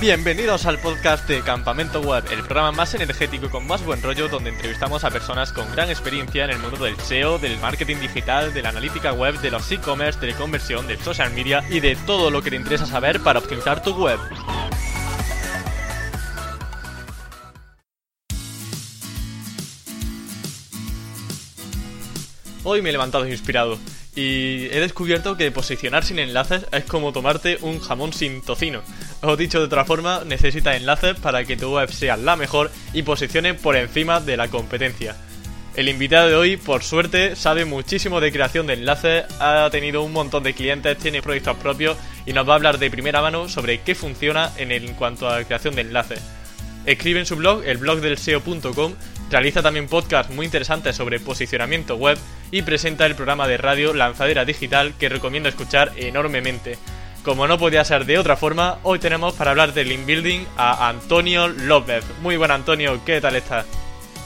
Bienvenidos al podcast de Campamento Web, el programa más energético y con más buen rollo donde entrevistamos a personas con gran experiencia en el mundo del SEO, del marketing digital, de la analítica web, de los e-commerce, de la conversión, del social media y de todo lo que te interesa saber para optimizar tu web. Hoy me he levantado inspirado y he descubierto que posicionar sin enlaces es como tomarte un jamón sin tocino. O dicho de otra forma, necesitas enlaces para que tu web sea la mejor y posicione por encima de la competencia. El invitado de hoy, por suerte, sabe muchísimo de creación de enlaces, ha tenido un montón de clientes, tiene proyectos propios y nos va a hablar de primera mano sobre qué funciona en, cuanto a creación de enlaces. Escribe en su blog, el blog SEO.com, realiza también podcasts muy interesantes sobre posicionamiento web y presenta el programa de radio Lanzadera Digital que recomiendo escuchar enormemente. Como no podía ser de otra forma, hoy tenemos para hablar de Link Building a Antonio López. Muy buen Antonio, ¿qué tal estás?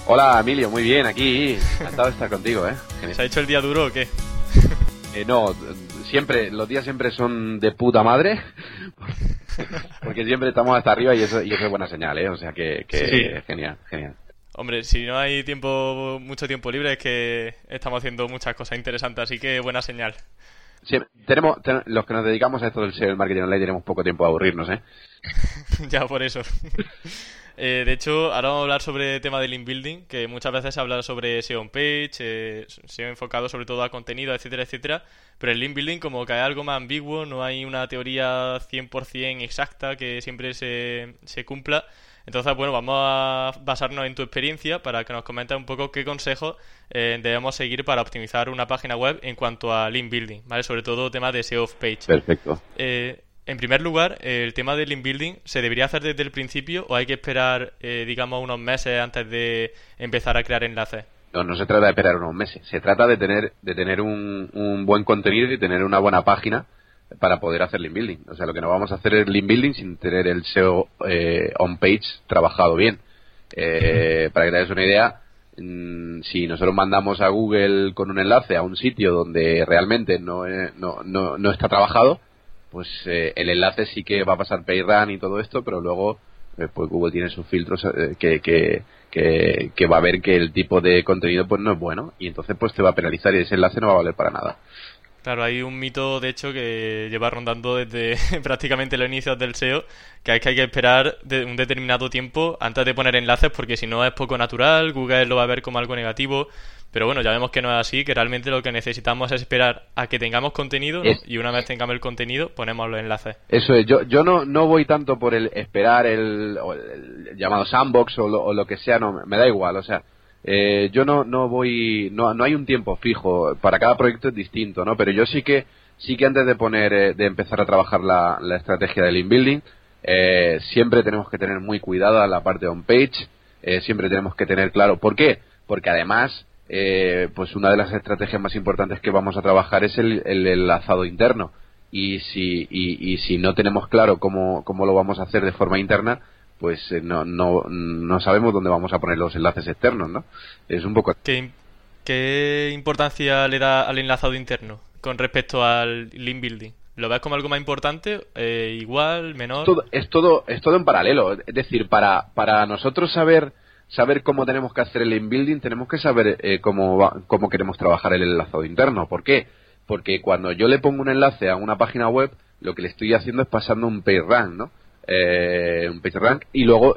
Hola Emilio, muy bien, aquí. Encantado de estar contigo, ¿eh? ¿Se ha hecho el día duro o qué? Eh, no, siempre, los días siempre son de puta madre. Porque siempre estamos hasta arriba y eso, y eso es buena señal, ¿eh? O sea que, que genial, genial. Hombre, si no hay tiempo, mucho tiempo libre es que estamos haciendo muchas cosas interesantes, así que buena señal. Sí, tenemos, los que nos dedicamos a esto del SEO, el marketing online, tenemos poco tiempo a aburrirnos, ¿eh? ya, por eso. eh, de hecho, ahora vamos a hablar sobre el tema del link building, que muchas veces se habla sobre SEO on page, eh, SEO enfocado sobre todo a contenido, etcétera, etcétera. Pero el link building, como que hay algo más ambiguo, no hay una teoría 100% exacta que siempre se, se cumpla. Entonces, bueno, vamos a basarnos en tu experiencia para que nos comentes un poco qué consejos eh, debemos seguir para optimizar una página web en cuanto a link building, ¿vale? Sobre todo tema de SEO of page. Perfecto. Eh, en primer lugar, el tema del link building, ¿se debería hacer desde el principio o hay que esperar, eh, digamos, unos meses antes de empezar a crear enlaces? No, no se trata de esperar unos meses. Se trata de tener, de tener un, un buen contenido y tener una buena página para poder hacer link building. O sea, lo que no vamos a hacer es link building sin tener el SEO eh, on page trabajado bien. Eh, para que te des una idea, mm, si nosotros mandamos a Google con un enlace a un sitio donde realmente no, eh, no, no, no está trabajado, pues eh, el enlace sí que va a pasar PayRun y todo esto, pero luego eh, pues Google tiene sus filtros eh, que, que, que, que, va a ver que el tipo de contenido pues no es bueno y entonces pues te va a penalizar y ese enlace no va a valer para nada. Claro, hay un mito, de hecho, que lleva rondando desde prácticamente los inicios del SEO, que es que hay que esperar de un determinado tiempo antes de poner enlaces, porque si no es poco natural, Google lo va a ver como algo negativo. Pero bueno, ya vemos que no es así, que realmente lo que necesitamos es esperar a que tengamos contenido ¿no? y una vez tengamos el contenido ponemos los enlaces. Eso es, yo, yo no, no voy tanto por el esperar el, el, el llamado sandbox o lo, o lo, que sea, no, me da igual, o sea, eh, yo no, no voy, no, no hay un tiempo fijo, para cada proyecto es distinto, ¿no? Pero yo sí que, sí que antes de poner, eh, de empezar a trabajar la, estrategia del inbuilding, eh, siempre tenemos que tener muy cuidado la parte on page, eh, siempre tenemos que tener claro, ¿por qué? Porque además, eh, pues una de las estrategias más importantes que vamos a trabajar es el, el enlazado interno. Y si, y, y si no tenemos claro cómo, cómo lo vamos a hacer de forma interna, pues eh, no, no, no sabemos dónde vamos a poner los enlaces externos, ¿no? Es un poco... ¿Qué, qué importancia le da al enlazado interno con respecto al link building? ¿Lo ves como algo más importante? Eh, ¿Igual? ¿Menor? Es todo, es todo, es todo en paralelo. Es decir, para, para nosotros saber saber cómo tenemos que hacer el link building, tenemos que saber eh, cómo, va, cómo queremos trabajar el enlazado interno. ¿Por qué? Porque cuando yo le pongo un enlace a una página web, lo que le estoy haciendo es pasando un PageRank, ¿no? Eh, un PageRank y luego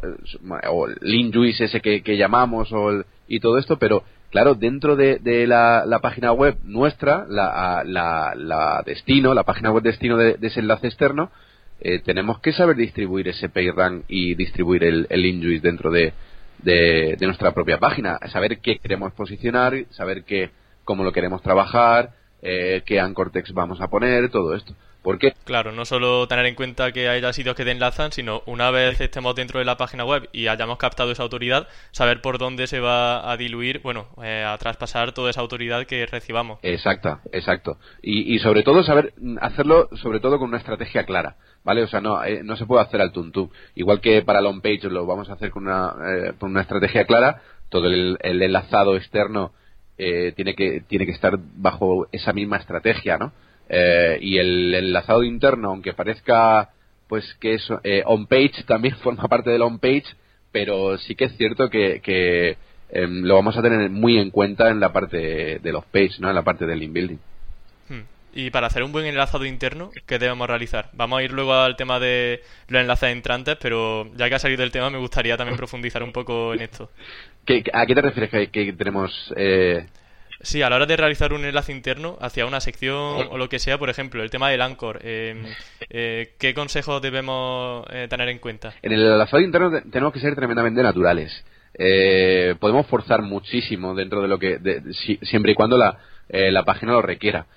o el link juice ese que, llamamos o el, y todo esto, pero claro, dentro de, la, página web nuestra, la, la, la, destino, la página web destino de, ese enlace externo, eh, tenemos que saber distribuir ese PageRank y distribuir el, el link juice dentro de, de, de, nuestra propia página, saber qué queremos posicionar, saber qué, cómo lo queremos trabajar, eh, qué anchor text vamos a poner, todo esto. ¿Por qué? Claro, no solo tener en cuenta que haya sitios que te enlazan, sino una vez estemos dentro de la página web y hayamos captado esa autoridad, saber por dónde se va a diluir, bueno, eh, a traspasar toda esa autoridad que recibamos. Exacto, exacto. Y, y, sobre todo saber hacerlo, sobre todo con una estrategia clara, ¿vale? O sea, no, eh, no se puede hacer al tuntú. Igual que para la page lo vamos a hacer con una, eh, con una estrategia clara, todo el, el enlazado externo eh, tiene que tiene que estar bajo esa misma estrategia, ¿no? Eh, y el enlazado interno, aunque parezca pues que eso, eh, on-page también forma parte del on-page, pero sí que es cierto que, que em, lo vamos a tener muy en cuenta en la parte de los page, ¿no? En la parte del inbuilding. Hmm. Y para hacer un buen enlazado interno, ¿qué debemos realizar? Vamos a ir luego al tema de los enlaces entrantes, pero ya que ha salido el tema, me gustaría también profundizar un poco en esto. ¿A qué te refieres que, que tenemos eh, Sí, a la hora de realizar un enlace interno hacia una sección o lo que sea, por ejemplo, el tema del Anchor, em, eh, ¿qué consejos debemos eh, tener en cuenta? En el enlazado interno tenemos que ser tremendamente naturales. Eh, podemos forzar muchísimo dentro de lo que, siempre y cuando la, la página lo requiera.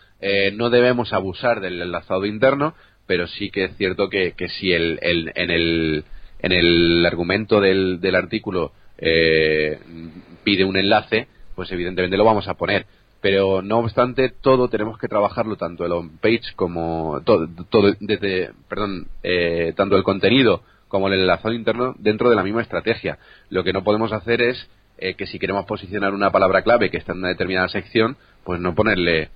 no debemos abusar del enlazado interno, pero sí que es cierto que, que si el, el, en, el, en el argumento del, del artículo pide un enlace, pues evidentemente lo vamos a poner. Pero no obstante, todo tenemos que trabajarlo, tanto el on-page como todo, desde, perdón, eh, tanto el contenido como el enlazado interno dentro de la misma estrategia. Lo que no podemos hacer es eh, que si queremos posicionar una palabra clave que está en una determinada sección, pues no ponerle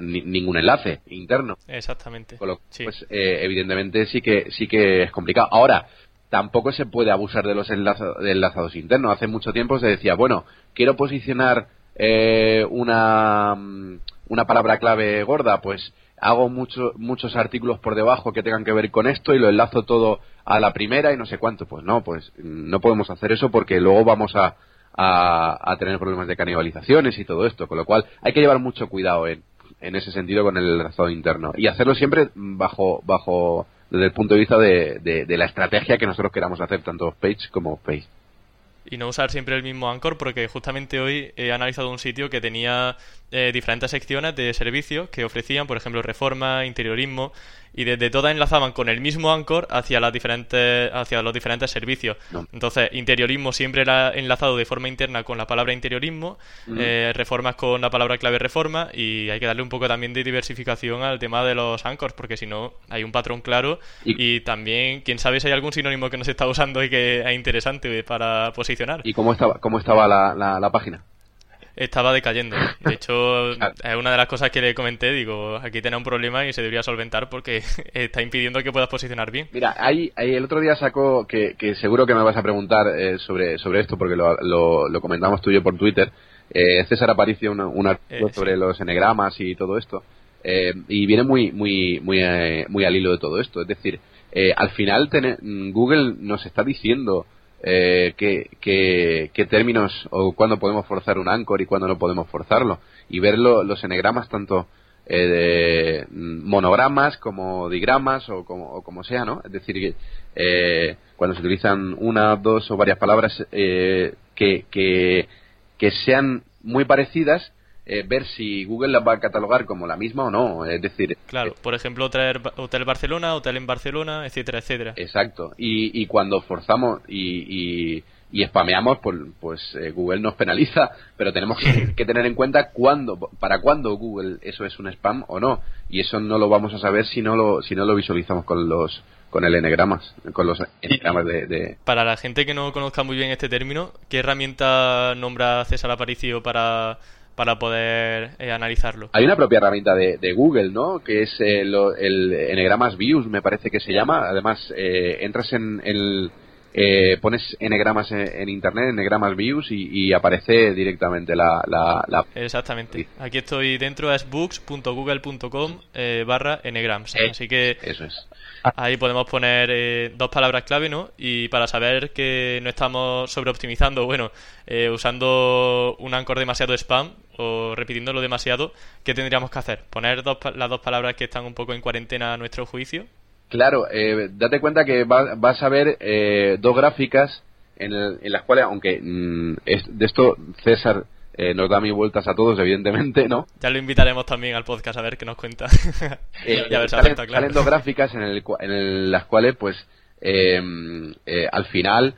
ningún enlace interno. Exactamente. Pues eh, evidentemente sí que sí que es complicado. Ahora, tampoco se puede abusar de los enlazados internos. Hace mucho tiempo se decía, bueno, quiero posicionar eh, una, mm, una palabra clave gorda, pues hago muchos artículos por debajo que tengan que ver con esto y lo enlazo todo a la primera y no sé cuánto. Pues no, pues no podemos hacer eso porque luego vamos a, a, tener problemas de canibalizaciones y todo esto. Con lo cual hay que llevar mucho cuidado en, en ese sentido con el enlazado interno y hacerlo siempre bajo, bajo desde el punto de vista de, de, la estrategia que nosotros queramos hacer, tanto Page como Page y no usar siempre el mismo Anchor porque justamente hoy he analizado un sitio que tenía eh, diferentes secciones de servicios que ofrecían, por ejemplo, reforma, interiorismo y desde todas enlazaban con el mismo Anchor hacia las diferentes hacia los diferentes servicios. Entonces, interiorismo siempre era enlazado de forma interna con la palabra interiorismo, eh, reformas con la palabra clave reforma y hay que darle un poco también de diversificación al tema de los Anchors porque si no hay un patrón claro y, también quién sabe si hay algún sinónimo que no se está usando y que es interesante para posicionar. ¿Y cómo estaba cómo estaba la, la página? Estaba decayendo. De hecho, es una de las cosas que le comenté, digo, aquí tiene un problema y se debería solventar porque está impidiendo que puedas posicionar bien. Mira, ahí, el otro día sacó, que, que, seguro que me vas a preguntar eh, sobre, sobre esto porque lo, lo, comentamos tú y yo por Twitter, eh, César Aparicio un artículo eh, sobre los enegramas y todo esto. y viene muy muy muy muy al hilo de todo esto es decir al final Google nos está diciendo eh, qué, términos o cuándo podemos forzar un anchor y cuándo no podemos forzarlo. Y ver los enegramas tanto eh, de monogramas como digramas o como, sea, ¿no? Es decir, eh, cuando se utilizan una, dos o varias palabras eh, que, que, que sean muy parecidas eh, ver si Google las va a catalogar como la misma o no. Es decir, claro, por ejemplo, Hotel, hotel Barcelona, Hotel en Barcelona, etcétera, etcétera. Exacto. Y, y cuando forzamos y, y, y spameamos, pues, pues eh, Google nos penaliza, pero tenemos que, tener en cuenta cuándo, para cuándo Google eso es un spam o no. Y eso no lo vamos a saber si no lo, si no lo visualizamos con los con el enegramas, con los enegramas de, Para la gente que no conozca muy bien este término, ¿qué herramienta nombra César Aparicio para para poder eh, analizarlo. Hay una propia herramienta de, Google, ¿no? Que es el, el Enegramas Views, me parece que se llama. Además, eh, entras en el... Eh, pones enegramas en, internet, enegramas views y, aparece directamente la, la, Exactamente. Aquí estoy dentro, es books.google.com barra enegrams. Así que eso es. Ahí podemos poner eh, dos palabras clave, ¿no? Y para saber que no estamos sobreoptimizando, bueno, eh, usando un anchor demasiado spam o repitiéndolo demasiado, ¿qué tendríamos que hacer? ¿Poner dos, las dos palabras que están un poco en cuarentena a nuestro juicio? Claro, eh, date cuenta que vas a ver dos gráficas en, las cuales, aunque mm, de esto César eh, nos da mil vueltas a todos, evidentemente, ¿no? Ya lo invitaremos también al podcast a ver qué nos cuenta. eh, salen, dos gráficas en, el, en las cuales, pues, eh, eh, al final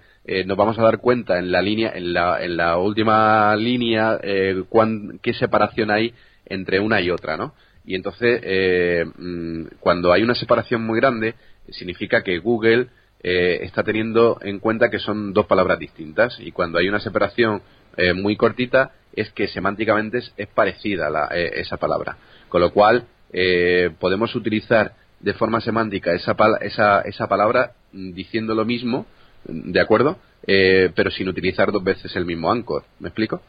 nos vamos a dar cuenta en la línea, en la, en la última línea, cuán, qué separación hay entre una y otra, ¿no? Y entonces, mm, cuando hay una separación muy grande, significa que Google está teniendo en cuenta que son dos palabras distintas. Y cuando hay una separación muy cortita, es que semánticamente es, parecida la, eh, esa palabra. Con lo cual, eh, podemos utilizar de forma semántica esa, esa, esa palabra mm, diciendo lo mismo, ¿de acuerdo? Eh, pero sin utilizar dos veces el mismo anchor. ¿Me explico?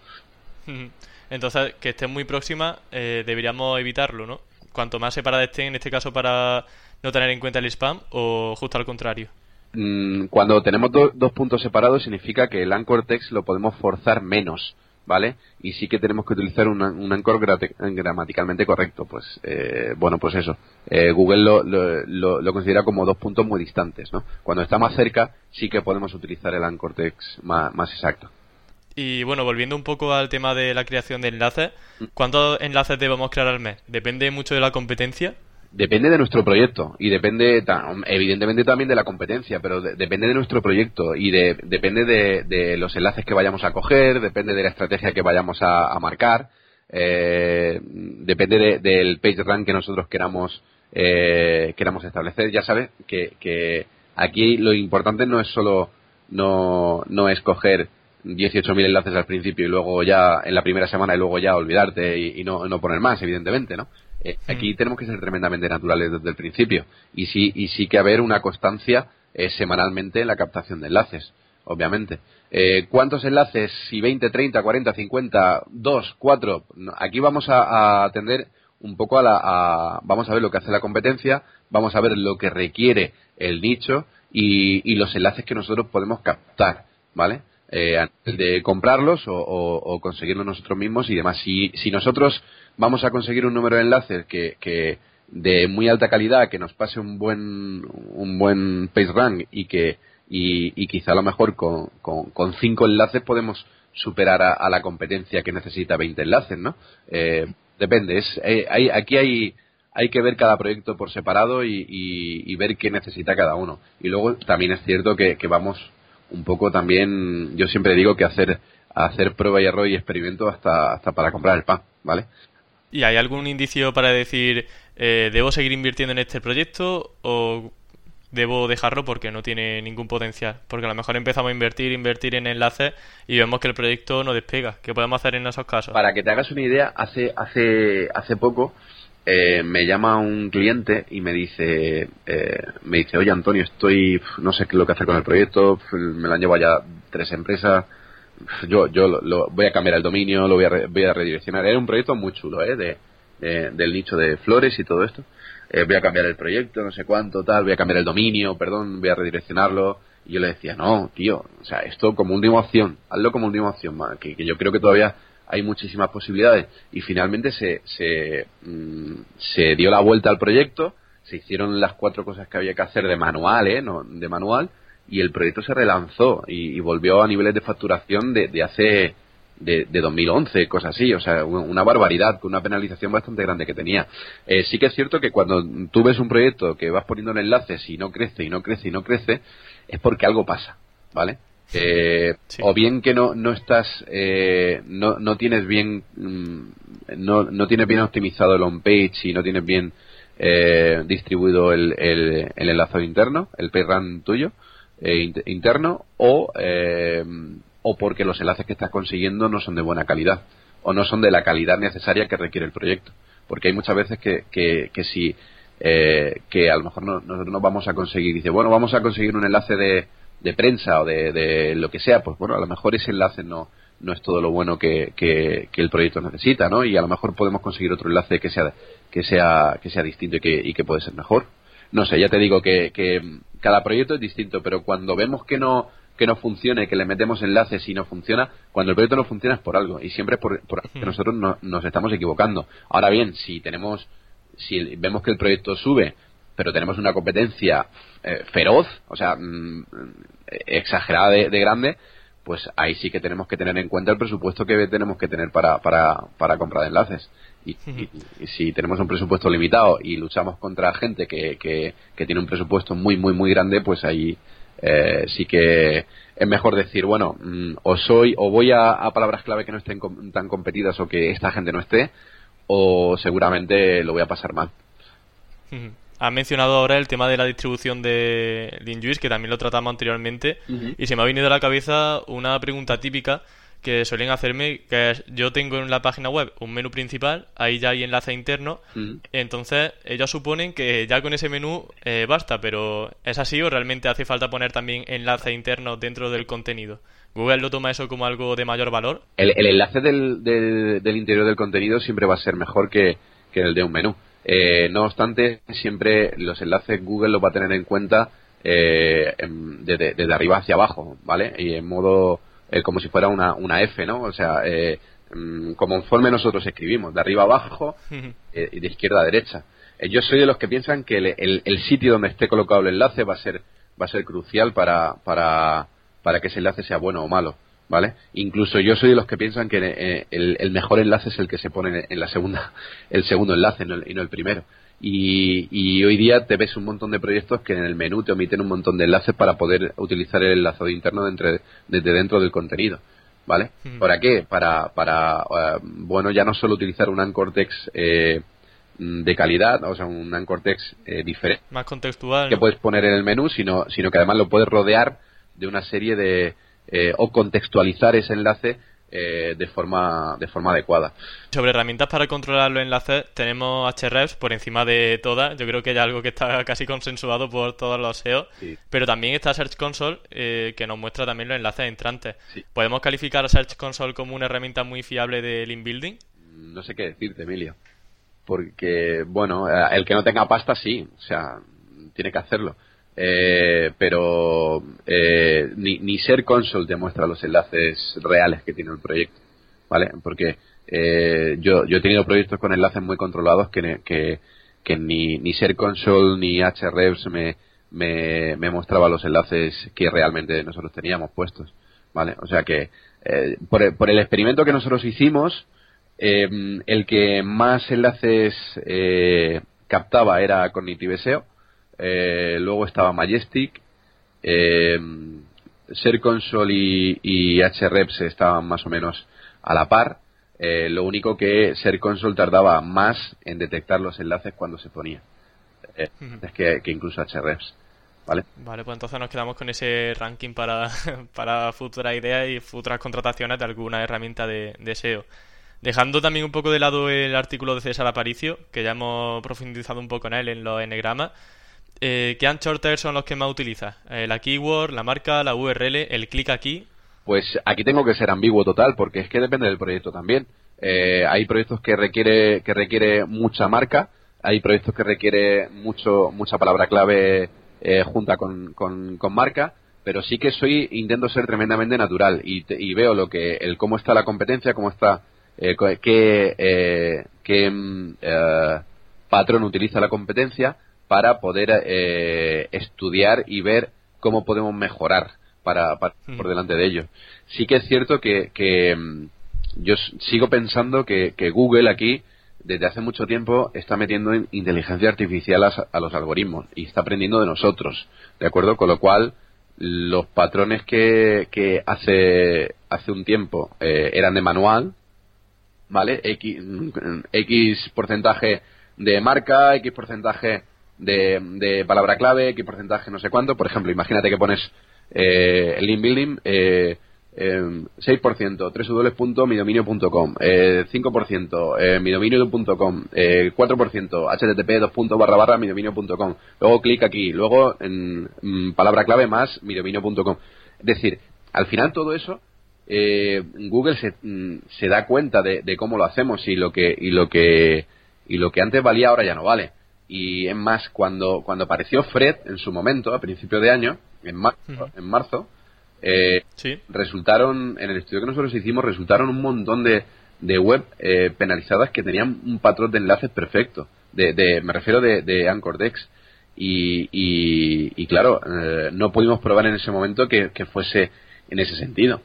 Entonces, que esté muy próxima, eh, deberíamos evitarlo, ¿no? Cuanto más separada estén, en este caso, para no tener en cuenta el spam, o justo al contrario. Mm, cuando tenemos dos puntos separados, significa que el anchor text lo podemos forzar menos. ¿Vale? Y sí que tenemos que utilizar un, un anchor gramaticalmente correcto. Pues, eh, bueno, pues eso. Eh, Google lo, lo, lo, considera como dos puntos muy distantes, ¿no? Cuando está más cerca, sí que podemos utilizar el anchor text más, más exacto. Y bueno, volviendo un poco al tema de la creación de enlaces, mm. ¿cuántos enlaces debemos crear al mes? ¿Depende mucho de la competencia? Depende de nuestro proyecto y depende evidentemente también de la competencia, pero depende de nuestro proyecto y de, depende de, los enlaces que vayamos a coger, depende de la estrategia que vayamos a, marcar, eh, depende del page rank que nosotros queramos eh, queramos establecer. Ya sabes que, que aquí lo importante no es solo no, no escoger 18.000 enlaces al principio y luego ya en la primera semana y luego ya olvidarte y, no, no poner más, evidentemente, ¿no? Eh, aquí tenemos que ser tremendamente naturales desde el principio y sí, y sí que haber una constancia eh, semanalmente en la captación de enlaces, obviamente. Eh, ¿Cuántos enlaces? Si 20, 30, 40, 50, 2, 4. Aquí vamos a, atender un poco a la. vamos a ver lo que hace la competencia, vamos a ver lo que requiere el nicho y, los enlaces que nosotros podemos captar, ¿vale? Eh, de comprarlos o, o, conseguirlos nosotros mismos y demás. Si, si nosotros vamos a conseguir un número de enlaces que, que de muy alta calidad, que nos pase un buen, un buen page rank y que y, quizá a lo mejor con, con, cinco enlaces podemos superar a, la competencia que necesita 20 enlaces, ¿no? Eh, depende, es, eh, hay, aquí hay, hay que ver cada proyecto por separado y, y, ver qué necesita cada uno. Y luego también es cierto que, que vamos un poco también, yo siempre digo que hacer, hacer prueba y error y experimento hasta, hasta para comprar el pan, ¿vale? ¿Y hay algún indicio para decir, eh, debo seguir invirtiendo en este proyecto o debo dejarlo porque no tiene ningún potencial? Porque a lo mejor empezamos a invertir, invertir en enlaces y vemos que el proyecto no despega. ¿Qué podemos hacer en esos casos? Para que te hagas una idea, hace, hace, hace poco eh, me llama un cliente y me dice, eh, me dice, oye Antonio, estoy, no sé qué lo que hacer con el proyecto, me lo han llevado ya tres empresas, yo, yo lo, voy a cambiar el dominio, lo voy a, voy a redireccionar. Era un proyecto muy chulo, ¿eh? De, del nicho de flores y todo esto. Eh, voy a cambiar el proyecto, no sé cuánto, tal, voy a cambiar el dominio, perdón, voy a redireccionarlo. Y yo le decía, no, tío, o sea, esto como última opción, hazlo como última opción, que, que yo creo que todavía hay muchísimas posibilidades. Y finalmente se, se, mm, se dio la vuelta al proyecto, se hicieron las cuatro cosas que había que hacer de manual, ¿eh? No, de manual, y el proyecto se relanzó y, volvió a niveles de facturación de, de hace de, de, 2011, cosas así, o sea, una barbaridad, una penalización bastante grande que tenía. Eh, sí que es cierto que cuando tú ves un proyecto que vas poniendo en enlaces y no crece y no crece y no crece, es porque algo pasa, ¿vale? Eh, O bien que no, no estás, eh, no, no tienes bien, mm, no, no tienes bien optimizado el on-page y no tienes bien eh, distribuido el, el, el enlace interno, el run tuyo, eh, interno o, eh, o porque los enlaces que estás consiguiendo no son de buena calidad o no son de la calidad necesaria que requiere el proyecto. Porque hay muchas veces que, que, que si eh, que a lo mejor no, nosotros no vamos a conseguir, dice, bueno, vamos a conseguir un enlace de, de prensa o de, de, lo que sea, pues bueno, a lo mejor ese enlace no, no es todo lo bueno que, que, que, el proyecto necesita, ¿no? Y a lo mejor podemos conseguir otro enlace que sea, que sea, que sea distinto y que, y que puede ser mejor. No sé, ya te digo que, que cada proyecto es distinto, pero cuando vemos que no que no funcione, que le metemos enlaces y no funciona, cuando el proyecto no funciona es por algo y siempre es por, por que nosotros no, nos estamos equivocando. Ahora bien, si tenemos, si vemos que el proyecto sube, pero tenemos una competencia eh, feroz, o sea, mm, exagerada de, grande, pues ahí sí que tenemos que tener en cuenta el presupuesto que tenemos que tener para, para, para comprar enlaces. Y, si tenemos un presupuesto limitado y luchamos contra gente que, que, tiene un presupuesto muy, muy, muy grande, pues ahí eh, sí que es mejor decir, bueno, mm, o soy, o voy a, palabras clave que no estén tan competidas o que esta gente no esté, o seguramente lo voy a pasar mal. Ha mencionado ahora el tema de la distribución de LinJuice, que también lo tratamos anteriormente, y se me ha venido a la cabeza una pregunta típica que suelen hacerme, que es, yo tengo en la página web un menú principal, ahí ya hay enlace interno, entonces ellos suponen que ya con ese menú eh, basta, pero ¿es así o realmente hace falta poner también enlace interno dentro del contenido? ¿Google lo toma eso como algo de mayor valor? El, enlace del, del, interior del contenido siempre va a ser mejor que, el de un menú. Eh, no obstante, siempre los enlaces Google los va a tener en cuenta eh, desde, arriba hacia abajo, ¿vale? Y en modo eh, como si fuera una, una F, ¿no? O sea, eh, mm, conforme nosotros escribimos, de arriba abajo eh, y de izquierda a derecha. Eh, yo soy de los que piensan que el, el, sitio donde esté colocado el enlace va a ser va a ser crucial para, para, para que ese enlace sea bueno o malo. ¿Vale? Incluso yo soy de los que piensan que el, el, mejor enlace es el que se pone en la segunda, el segundo enlace y no el primero. Y, hoy día te ves un montón de proyectos que en el menú te omiten un montón de enlaces para poder utilizar el enlazado interno desde, dentro del contenido. ¿Vale? ¿Para qué? Para, para eh, bueno, ya no solo utilizar un Anchor Text eh, de calidad, o sea, un Anchor Text eh, diferente. Más contextual. Que puedes poner en el menú, sino, sino que además lo puedes rodear de una serie de. O contextualizar ese enlace eh, de, forma, de forma adecuada. Sobre herramientas para controlar los enlaces, tenemos Hrefs por encima de todas. Yo creo que ya algo que está casi consensuado por todos los SEO. Pero también está Search Console, eh, que nos muestra también los enlaces entrantes. ¿Podemos calificar a Search Console como una herramienta muy fiable de link building? No sé qué decirte, Emilio. Porque, bueno, eh, el que no tenga pasta, sí. O sea, tiene que hacerlo. Eh, pero eh, ni, ni Ser Console te muestra los enlaces reales que tiene el proyecto, ¿vale? Porque eh, yo, yo he tenido proyectos con enlaces muy controlados que, que, que ni, ni Ser Console ni Hrefs me, me, mostraba los enlaces que realmente nosotros teníamos puestos, ¿vale? O sea que eh, por, por el experimento que nosotros hicimos, eh, el que más enlaces eh, captaba era Cognitive SEO, eh, luego estaba Majestic, eh, Ser Console y, y, HREPS estaban más o menos a la par. Eh, lo único que Ser Console tardaba más en detectar los enlaces cuando se ponía. Es que, incluso HREPS. ¿Vale? Vale, pues entonces nos quedamos con ese ranking para, para futuras ideas y futuras contrataciones de alguna herramienta de, de SEO. Dejando también un poco de lado el artículo de César Aparicio, que ya hemos profundizado un poco en él en los enegramas, eh, ¿qué anchorters son los que más utilizas? Eh, ¿La keyword, la marca, la URL, el clic aquí? Pues aquí tengo que ser ambiguo total, porque es que depende del proyecto también. Eh, hay proyectos que requiere que requiere mucha marca, hay proyectos que requiere mucho mucha palabra clave eh, junta con, con, marca, pero sí que soy intento ser tremendamente natural y, y veo lo que el cómo está la competencia, cómo está eh, qué, qué mm, patrón utiliza la competencia para poder eh, estudiar y ver cómo podemos mejorar para, por delante de ellos. Sí que es cierto que, mm, yo sigo pensando que, Google aquí desde hace mucho tiempo está metiendo inteligencia artificial a, los algoritmos y está aprendiendo de nosotros, ¿de acuerdo? Con lo cual, los patrones que, que hace, hace un tiempo eh, eran de manual, ¿vale? X, mm, X porcentaje de marca, X porcentaje de, de palabra clave, qué porcentaje, no sé cuánto. Por ejemplo, imagínate que pones eh, el link building eh, eh, 6%, www.midominio.com, eh, 5%, eh, midominio.com, eh, 4%, http 2. barra barra midominio.com. Luego clic aquí, luego en mm, palabra clave más midominio.com. Es decir, al final todo eso eh, Google se, mm, se da cuenta de, de, cómo lo hacemos y lo que y lo que y lo que antes valía ahora ya no vale y es más, cuando, cuando apareció Fred en su momento, a principio de año, en marzo, en marzo eh, resultaron, en el estudio que nosotros hicimos, resultaron un montón de, de web eh, penalizadas que tenían un patrón de enlaces perfecto. De, de, me refiero de, de AnchorDex. Y, y, y claro, eh, no pudimos probar en ese momento que, que fuese en ese sentido.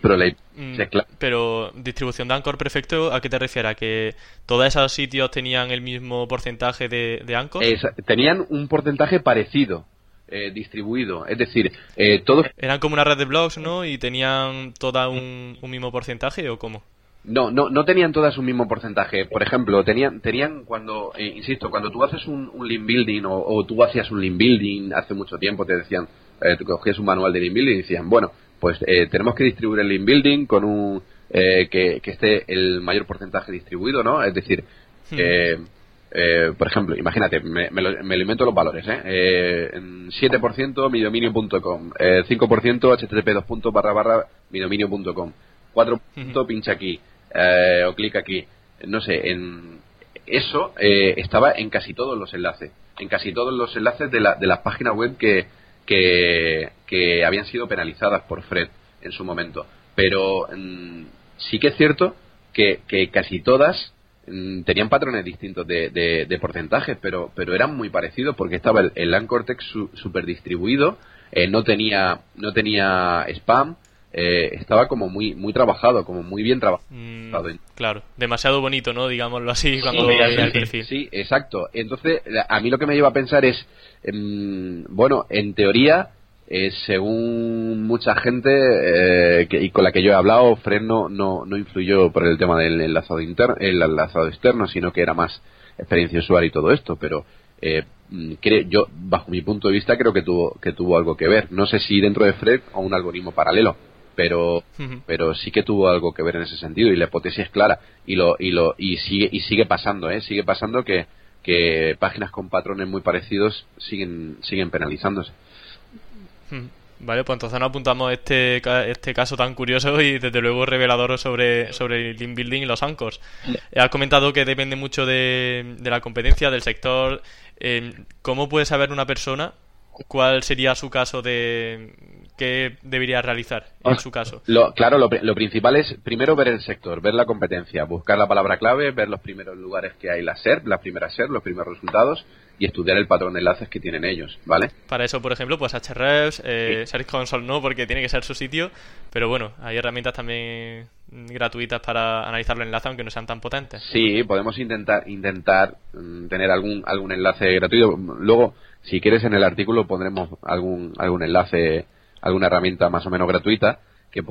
Pero, mm, pero distribución de Anchor perfecto, ¿a qué te refieres? ¿A que todos esos sitios tenían el mismo porcentaje de, de Anchor? tenían un porcentaje parecido. Eh, distribuido, es decir, eh, todos... Eran como una red de blogs, ¿no? Y tenían toda un, mismo porcentaje o cómo? No, no, no tenían todas un mismo porcentaje. Por ejemplo, tenían, tenían cuando, eh, insisto, cuando tú haces un, un link building o, tú hacías un link building hace mucho tiempo, te decían, eh, tú cogías un manual de link building y decían, bueno, pues eh, tenemos que distribuir el link building con un eh, que, esté el mayor porcentaje distribuido, ¿no? Es decir, hmm. por ejemplo, imagínate, me, me, lo, me invento los valores, ¿eh? 7% midominio.com, 5% http 2 barra barra midominio.com, 4% pincha aquí, o clic aquí, no sé, en eso estaba en casi todos los enlaces, en casi todos los enlaces de, la, de las páginas web que, que, habían sido penalizadas por Fred en su momento. Pero mm, sí que es cierto que, casi todas mm, tenían patrones distintos de, de, porcentajes, pero, pero eran muy parecidos porque estaba el, el Anchor Text super distribuido, eh, no, tenía, no tenía spam, eh, estaba como muy muy trabajado, como muy bien trabajado. Mm, claro, demasiado bonito, ¿no? Digámoslo así, cuando sí, el perfil. Sí, exacto. Entonces, a mí lo que me lleva a pensar es, em, bueno, en teoría, eh, según mucha gente eh, y con la que yo he hablado, Fred no, no, influyó por el tema del enlazado interno, el enlazado externo, sino que era más experiencia usuaria y todo esto, pero eh, mm, yo bajo mi punto de vista creo que tuvo que tuvo algo que ver no sé si dentro de Fred o un algoritmo paralelo pero pero sí que tuvo algo que ver en ese sentido y la hipótesis es clara y lo y lo y sigue y sigue pasando eh sigue pasando que que páginas con patrones muy parecidos siguen siguen penalizándose. Vale, pues entonces nos apuntamos este, este caso tan curioso y desde luego revelador sobre, sobre el link building y los anchors. Has comentado que depende mucho de, de la competencia, del sector. Eh, ¿Cómo puede saber una persona cuál sería su caso de qué debería realizar en ah, su caso. Lo, claro, lo, principal es primero ver el sector, ver la competencia, buscar la palabra clave, ver los primeros lugares que hay la SERP, la primera SERP, los primeros resultados y estudiar el patrón de enlaces que tienen ellos, ¿vale? Para eso, por ejemplo, pues Hrefs, eh, Search Console no, porque tiene que ser su sitio, pero bueno, hay herramientas también gratuitas para analizar los enlaces aunque no sean tan potentes. Sí, podemos intentar intentar mm, tener algún algún enlace gratuito. Luego, si quieres en el artículo pondremos algún algún enlace alguna herramienta más o menos gratuita que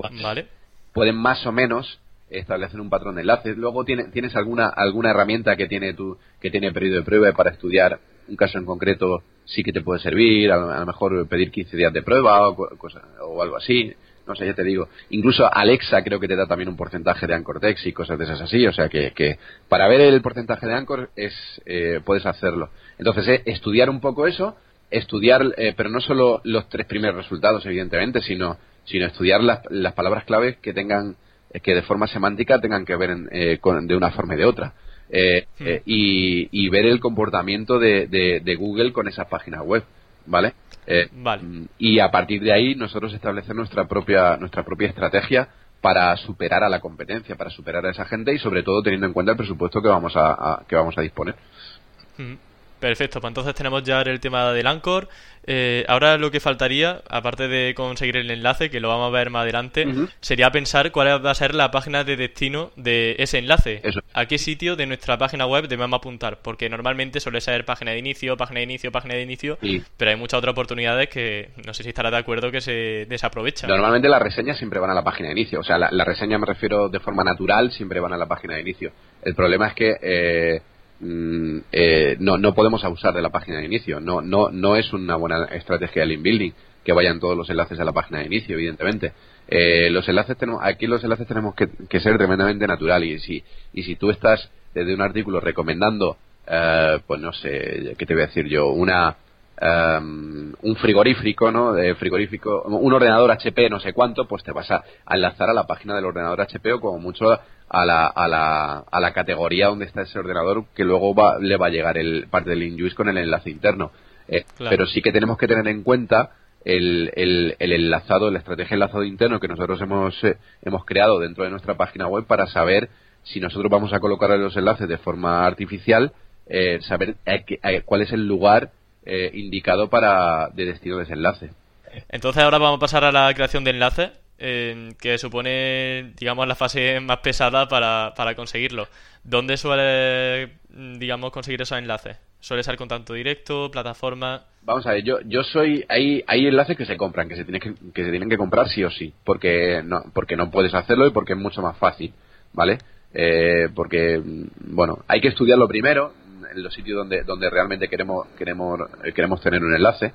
pueden más o menos establecer un patrón de enlaces. Luego tienes, tienes alguna alguna herramienta que tiene tu que tiene periodo de prueba para estudiar un caso en concreto sí que te puede servir, a, lo mejor pedir 15 días de prueba o, o algo así. No sé, ya te digo. Incluso Alexa creo que te da también un porcentaje de Anchor Text y cosas de esas así. O sea que, que para ver el porcentaje de Anchor es, eh, puedes hacerlo. Entonces, eh, estudiar un poco eso estudiar, eh, pero no solo los tres primeros resultados, evidentemente, sino, sino estudiar las, las palabras claves que tengan, eh, que de forma semántica tengan que ver eh, de una forma y de otra. Hmm. y, y, ver el comportamiento de, de, Google con esas páginas web, ¿vale? vale. Y a partir de ahí nosotros establecer nuestra propia, nuestra propia estrategia para superar a la competencia, para superar a esa gente y sobre todo teniendo en cuenta el presupuesto que vamos a, que vamos a disponer. Hmm. Perfecto, pues entonces tenemos ya el tema del Anchor. Eh, ahora lo que faltaría, aparte de conseguir el enlace, que lo vamos a ver más adelante, sería pensar cuál va a ser la página de destino de ese enlace. ¿A qué sitio de nuestra página web debemos apuntar? Porque normalmente suele ser página de inicio, página de inicio, página de inicio, pero hay muchas otras oportunidades que no sé si estará de acuerdo que se desaprovechan. Normalmente las reseñas siempre van a la página de inicio. O sea, la, reseña me refiero de forma natural, siempre van a la página de inicio. El problema es que... Eh, Mm, eh, no, no podemos abusar de la página de inicio. No, no, no es una buena estrategia de link building que vayan todos los enlaces a la página de inicio, evidentemente. Eh, los enlaces tenemos, aquí los enlaces tenemos que, ser tremendamente natural y si, y si tú estás desde un artículo recomendando, eh, pues no sé, ¿qué te voy a decir yo? Una, um, un frigorífico, ¿no? De frigorífico, un ordenador HP, no sé cuánto, pues te vas a, enlazar a la página del ordenador HP o como mucho a la, a la, a la categoría donde está ese ordenador que luego va, le va a llegar el parte del InJuice con el enlace interno. Eh, pero sí que tenemos que tener en cuenta el, el, el, enlazado, la estrategia enlazado interno que nosotros hemos, eh, hemos creado dentro de nuestra página web para saber si nosotros vamos a colocar los enlaces de forma artificial, eh, saber cuál es el lugar eh, indicado para de destino de ese enlace. Entonces ahora vamos a pasar a la creación de enlaces, que supone, digamos, la fase más pesada para, para conseguirlo. ¿Dónde suele, digamos, conseguir esos enlaces? ¿Suele ser contacto directo, plataforma? Vamos a ver, yo, yo soy, hay, hay enlaces que se compran, que se, tienen que, que se tienen que comprar sí o sí, porque no, porque no puedes hacerlo y porque es mucho más fácil, ¿vale? Eh, porque, bueno, hay que estudiarlo primero, en los sitios donde, donde realmente queremos, queremos, queremos tener un enlace,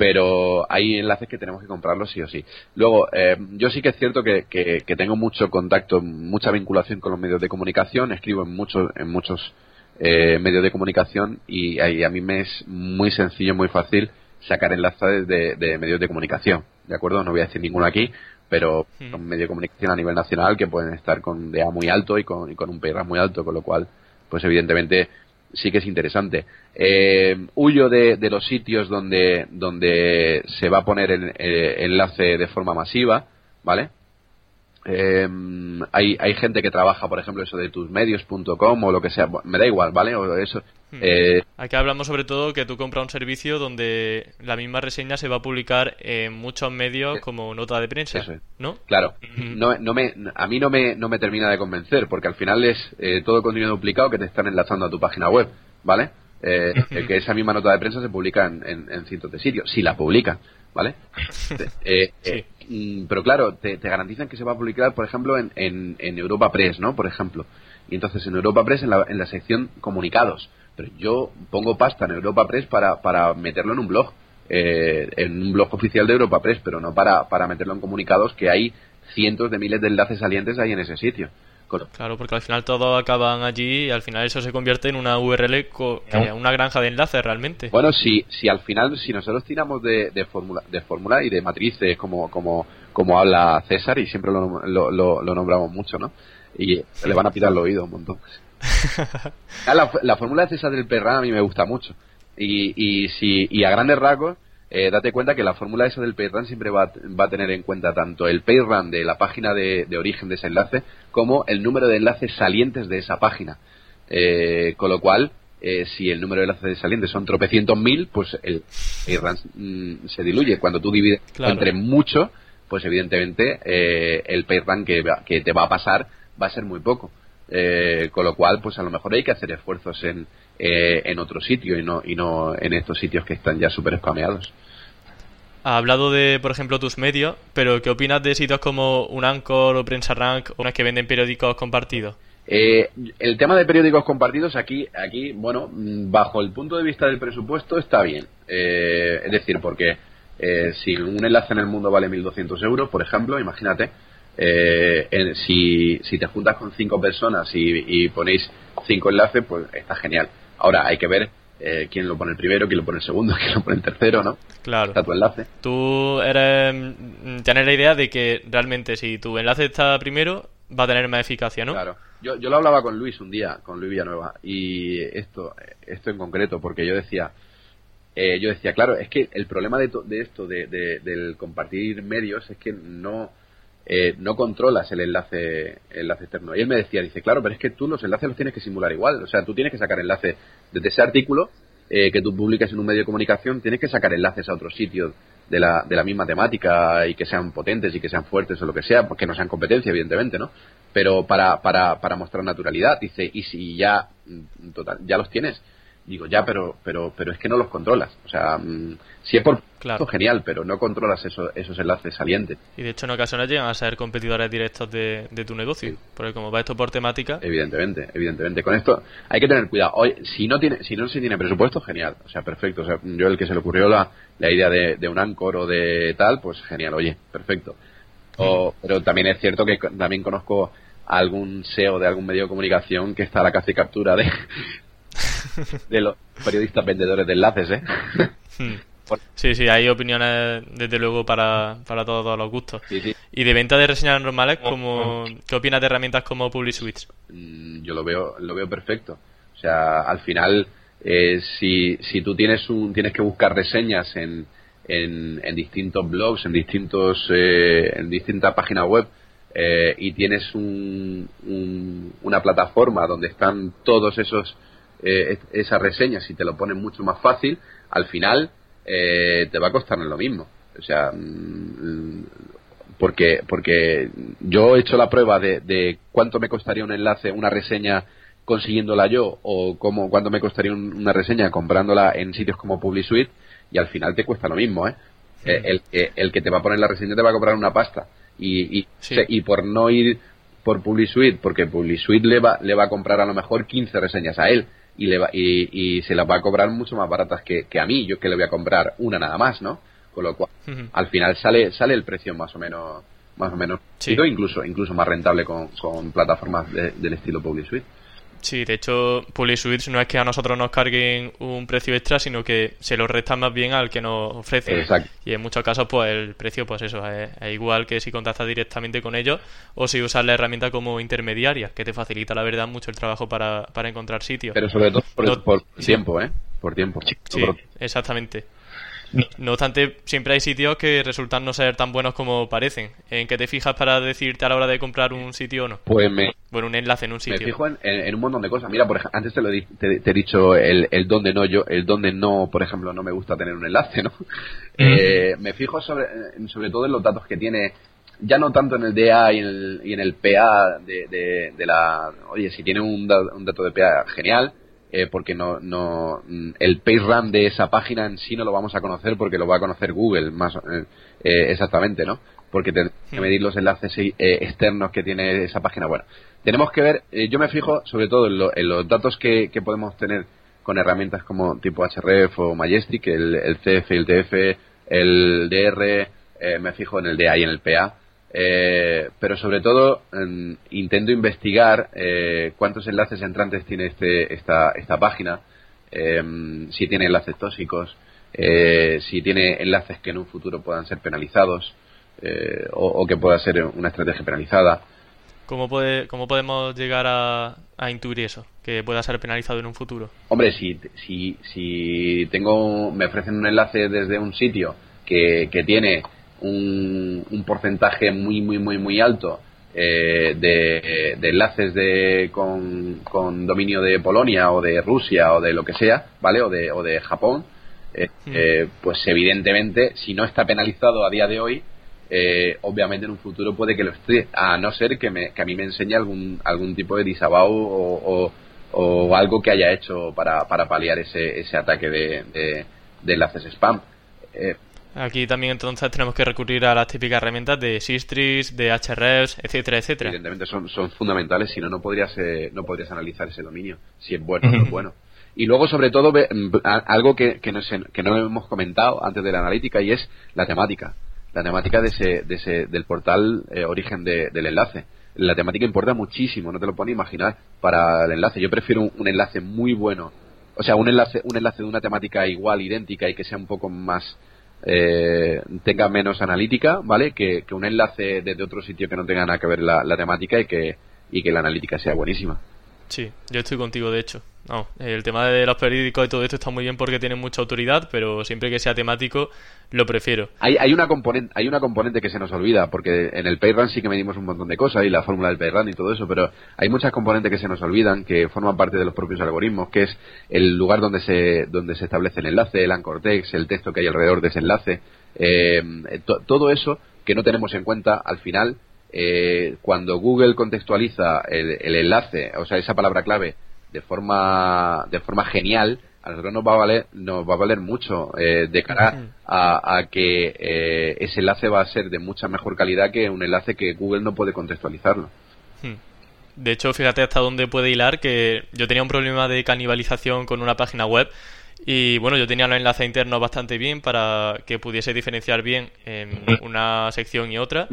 pero hay enlaces que tenemos que comprarlos sí o sí. Luego, eh, yo sí que es cierto que, que, tengo mucho contacto, mucha vinculación con los medios de comunicación, escribo en muchos, en muchos eh, medios de comunicación y, a mí me es muy sencillo, muy fácil sacar enlaces de, medios de comunicación, ¿de acuerdo? No voy a decir ninguno aquí, pero hmm. son medios de comunicación a nivel nacional que pueden estar con DA muy alto y con, y con un PRA muy alto, con lo cual, pues evidentemente sí que es interesante. Eh, huyo de, los sitios donde, donde se va a poner el eh, enlace de forma masiva, ¿vale? Eh, hay, hay gente que trabaja, por ejemplo, eso de tusmedios.com o lo que sea, me da igual, ¿vale? O eso, Hmm. Eh, Aquí hablamos sobre todo que tú compras un servicio donde la misma reseña se va a publicar en muchos medios como nota de prensa, ¿no? Claro. No, no me, a mí no me, no me termina de convencer porque al final es eh, todo contenido duplicado que te están enlazando a tu página web, ¿vale? Eh, que esa misma nota de prensa se publica en, en, cientos de sitios, si la publican, ¿vale? Mm, pero claro, te, garantizan que se va a publicar, por ejemplo, en, en, en Europa Press, ¿no? Por ejemplo. Y entonces en Europa Press, en la, en la sección comunicados, yo pongo pasta en Europa Press para, para meterlo en un blog, eh, en un blog oficial de Europa Press, pero no para, para meterlo en comunicados que hay cientos de miles de enlaces salientes ahí en ese sitio. Claro, porque al final todos acaban allí y al final eso se convierte en una URL, una granja de enlaces realmente. Bueno, si, si al final, si nosotros tiramos de, de fórmula de fórmula y de matrices como, como, como habla César y siempre lo, lo, lo, nombramos mucho, ¿no? Y le van a pitar el oído un montón. Ah, la, la, fórmula de esa del PayRun a mí me gusta mucho. Y, y, si, y a grandes rasgos, eh, date cuenta que la fórmula esa del PayRun siempre va, va, a tener en cuenta tanto el PayRun de la página de, origen de ese enlace como el número de enlaces salientes de esa página. Eh, con lo cual, eh, si el número de enlaces salientes son tropecientos mil, pues el PayRun mm, se diluye. Cuando tú divides entre mucho, pues evidentemente el PayRun que, que te va a pasar va a ser muy poco. Eh, con lo cual, pues a lo mejor hay que hacer esfuerzos en, eh, en otro sitio y no, y no en estos sitios que están ya súper spameados. Ha hablado de, por ejemplo, tus medios, pero ¿qué opinas de sitios como un Anchor o Prensa Rank, unas que venden periódicos compartidos? Eh, el tema de periódicos compartidos aquí, aquí, bueno, bajo el punto de vista del presupuesto está bien. es decir, porque si un enlace en el mundo vale 1.200 euros, por ejemplo, imagínate, eh, si, si te juntas con cinco personas y, ponéis cinco enlaces, pues está genial. Ahora hay que ver eh, quién lo pone el primero, quién lo pone el segundo, quién lo pone el tercero, ¿no? Claro. Está tu enlace. Tú eres, mm, tienes la idea de que realmente si tu enlace está primero, va a tener más eficacia, ¿no? Claro. Yo, yo lo hablaba con Luis un día, con Luis Villanueva, y esto, esto en concreto, porque yo decía, eh, yo decía, claro, es que el problema de, de esto, de, del compartir medios, es que no, eh, no controlas el enlace, enlace externo. Y él me decía, dice, claro, pero es que tú los enlaces los tienes que simular igual. O sea, tú tienes que sacar enlaces desde ese artículo eh, que tú publicas en un medio de comunicación, tienes que sacar enlaces a otros sitios de la, de la misma temática y que sean potentes y que sean fuertes o lo que sea, porque no sean competencia, evidentemente, ¿no? Pero para, para, para mostrar naturalidad, dice, y si ya, mm, total, ya los tienes, digo, ya, pero, pero, pero es que no los controlas. O sea, mm, si es por claro. genial, pero no controlas eso, esos enlaces salientes. Y de hecho en ocasiones llegan a ser competidores directos de, de tu negocio, porque como va esto por temática... Evidentemente, evidentemente. Con esto hay que tener cuidado. Hoy, si no tiene, si no se tiene presupuesto, genial. O sea, perfecto. O sea, yo el que se le ocurrió la, la idea de, de un Anchor o de tal, pues genial, oye, perfecto. O, pero también es cierto que también conozco algún SEO de algún medio de comunicación que está a la casi captura de, de los periodistas vendedores de enlaces, ¿eh? Hmm. Sí, sí, hay opiniones desde luego para, para todos, los gustos. Y de venta de reseñas normales, como, ¿qué opinas de herramientas como PubliSuite? Mm, yo lo veo, lo veo perfecto. O sea, al final, eh, si, si tú tienes un, tienes que buscar reseñas en, en, en distintos blogs, en distintos, eh, en distintas páginas web, eh, y tienes un, una plataforma donde están todos esos eh, esas reseñas, si te lo ponen mucho más fácil, al final eh, te va a costar lo mismo. O sea, mm, porque, porque yo he hecho la prueba de, de cuánto me costaría un enlace, una reseña consiguiéndola yo o cómo, cuánto me costaría una reseña comprándola en sitios como PubliSuite y al final te cuesta lo mismo, ¿eh? eh el, el, que te va a poner la reseña te va a comprar una pasta y, y, y por no ir por PubliSuite, porque PubliSuite le va, le va a comprar a lo mejor 15 reseñas a él y, le va, y, y, se las va a cobrar mucho más baratas que, que, a mí, yo que le voy a comprar una nada más, ¿no? con lo cual al final sale sale el precio más o menos más o menos incluso incluso más rentable con, con plataformas del estilo Public Suite. Sí, de hecho, PuliSuite no es que a nosotros nos carguen un precio extra, sino que se lo restan más bien al que nos ofrece. Y en muchos casos, pues el precio, pues eso, es, igual que si contactas directamente con ellos o si usas la herramienta como intermediaria, que te facilita, la verdad, mucho el trabajo para, para encontrar sitios. Pero sobre todo por, tiempo, ¿eh? Por tiempo. Sí, exactamente. No obstante, siempre hay sitios que resultan no ser tan buenos como parecen. ¿En qué te fijas para decirte a la hora de comprar un sitio o no? Pues me... Bueno, un enlace en un sitio. Me fijo en, un montón de cosas. Mira, por ejemplo, antes te lo te, he dicho el, el donde no yo, el donde no, por ejemplo, no me gusta tener un enlace, ¿no? Eh, me fijo sobre, sobre todo en los datos que tiene ya no tanto en el DA y en el, y en el PA de, de, la... Oye, si tiene un, un dato de PA, genial eh, porque no, no el run de esa página en sí no lo vamos a conocer porque lo va a conocer Google más eh, eh, exactamente, ¿no? Porque tenemos que medir los enlaces externos que tiene esa página. Bueno, tenemos que ver, yo me fijo sobre todo en, los datos que, podemos tener con herramientas como tipo HRF o Majestic, el, el CF y el TF, el DR, me fijo en el DA y en el PA eh, pero sobre todo intento investigar eh, cuántos enlaces entrantes tiene este, esta, esta página, eh, si tiene enlaces tóxicos, si tiene enlaces que en un futuro puedan ser penalizados o, que pueda ser una estrategia penalizada. ¿Cómo, puede, cómo podemos llegar a, a, intuir eso? Que pueda ser penalizado en un futuro. Hombre, si, si, si tengo, me ofrecen un enlace desde un sitio que, que tiene un, porcentaje muy, muy, muy, muy alto eh, de, enlaces de, con, con, dominio de Polonia o de Rusia o de lo que sea, ¿vale? O de, o de Japón, eh, eh, pues evidentemente, si no está penalizado a día de hoy, obviamente en un futuro puede que lo esté, a no ser que, me, que a mí me enseñe algún, algún tipo de disavow o, o, algo que haya hecho para, para paliar ese, ese ataque de, de, de enlaces spam. Aquí también entonces tenemos que recurrir a las típicas herramientas de Sistris, de HREFs, etcétera, etcétera. Evidentemente son, son fundamentales, si no, no podrías, eh, no podrías analizar ese dominio, si es bueno o no es bueno. Y luego, sobre todo, mm, algo que, que, no, que no hemos comentado antes de la analítica y es la temática. La temática de ese, de ese, del portal eh, origen del enlace. La temática importa muchísimo, no te lo puedes imaginar, para el enlace. Yo prefiero un, un enlace muy bueno, o sea, un enlace, un enlace de una temática igual, idéntica y que sea un poco más eh, tenga menos analítica, ¿vale? Que, un enlace desde otro sitio que no tenga nada que ver la, la temática y que, y que la analítica sea buenísima. Sí, yo estoy contigo, de hecho. No, el tema de los periódicos y todo esto está muy bien porque tienen mucha autoridad, pero siempre que sea temático lo prefiero. Hay, hay una componente hay una componente que se nos olvida porque en el PayRun sí que medimos un montón de cosas y la fórmula del PayRun y todo eso, pero hay muchas componentes que se nos olvidan que forman parte de los propios algoritmos, que es el lugar donde se donde se establece el enlace, el anchor text, el texto que hay alrededor de ese enlace, eh, todo eso que no tenemos en cuenta al final eh, cuando Google contextualiza el, enlace, o sea, esa palabra clave de forma de forma genial, a nosotros nos va a valer nos va a valer mucho eh, de cara a, que eh, ese enlace va a ser de mucha mejor calidad que un enlace que Google no puede contextualizarlo. Hmm. De hecho, fíjate hasta dónde puede hilar que yo tenía un problema de canibalización con una página web y bueno, yo tenía los enlaces internos bastante bien para que pudiese diferenciar bien en una sección y otra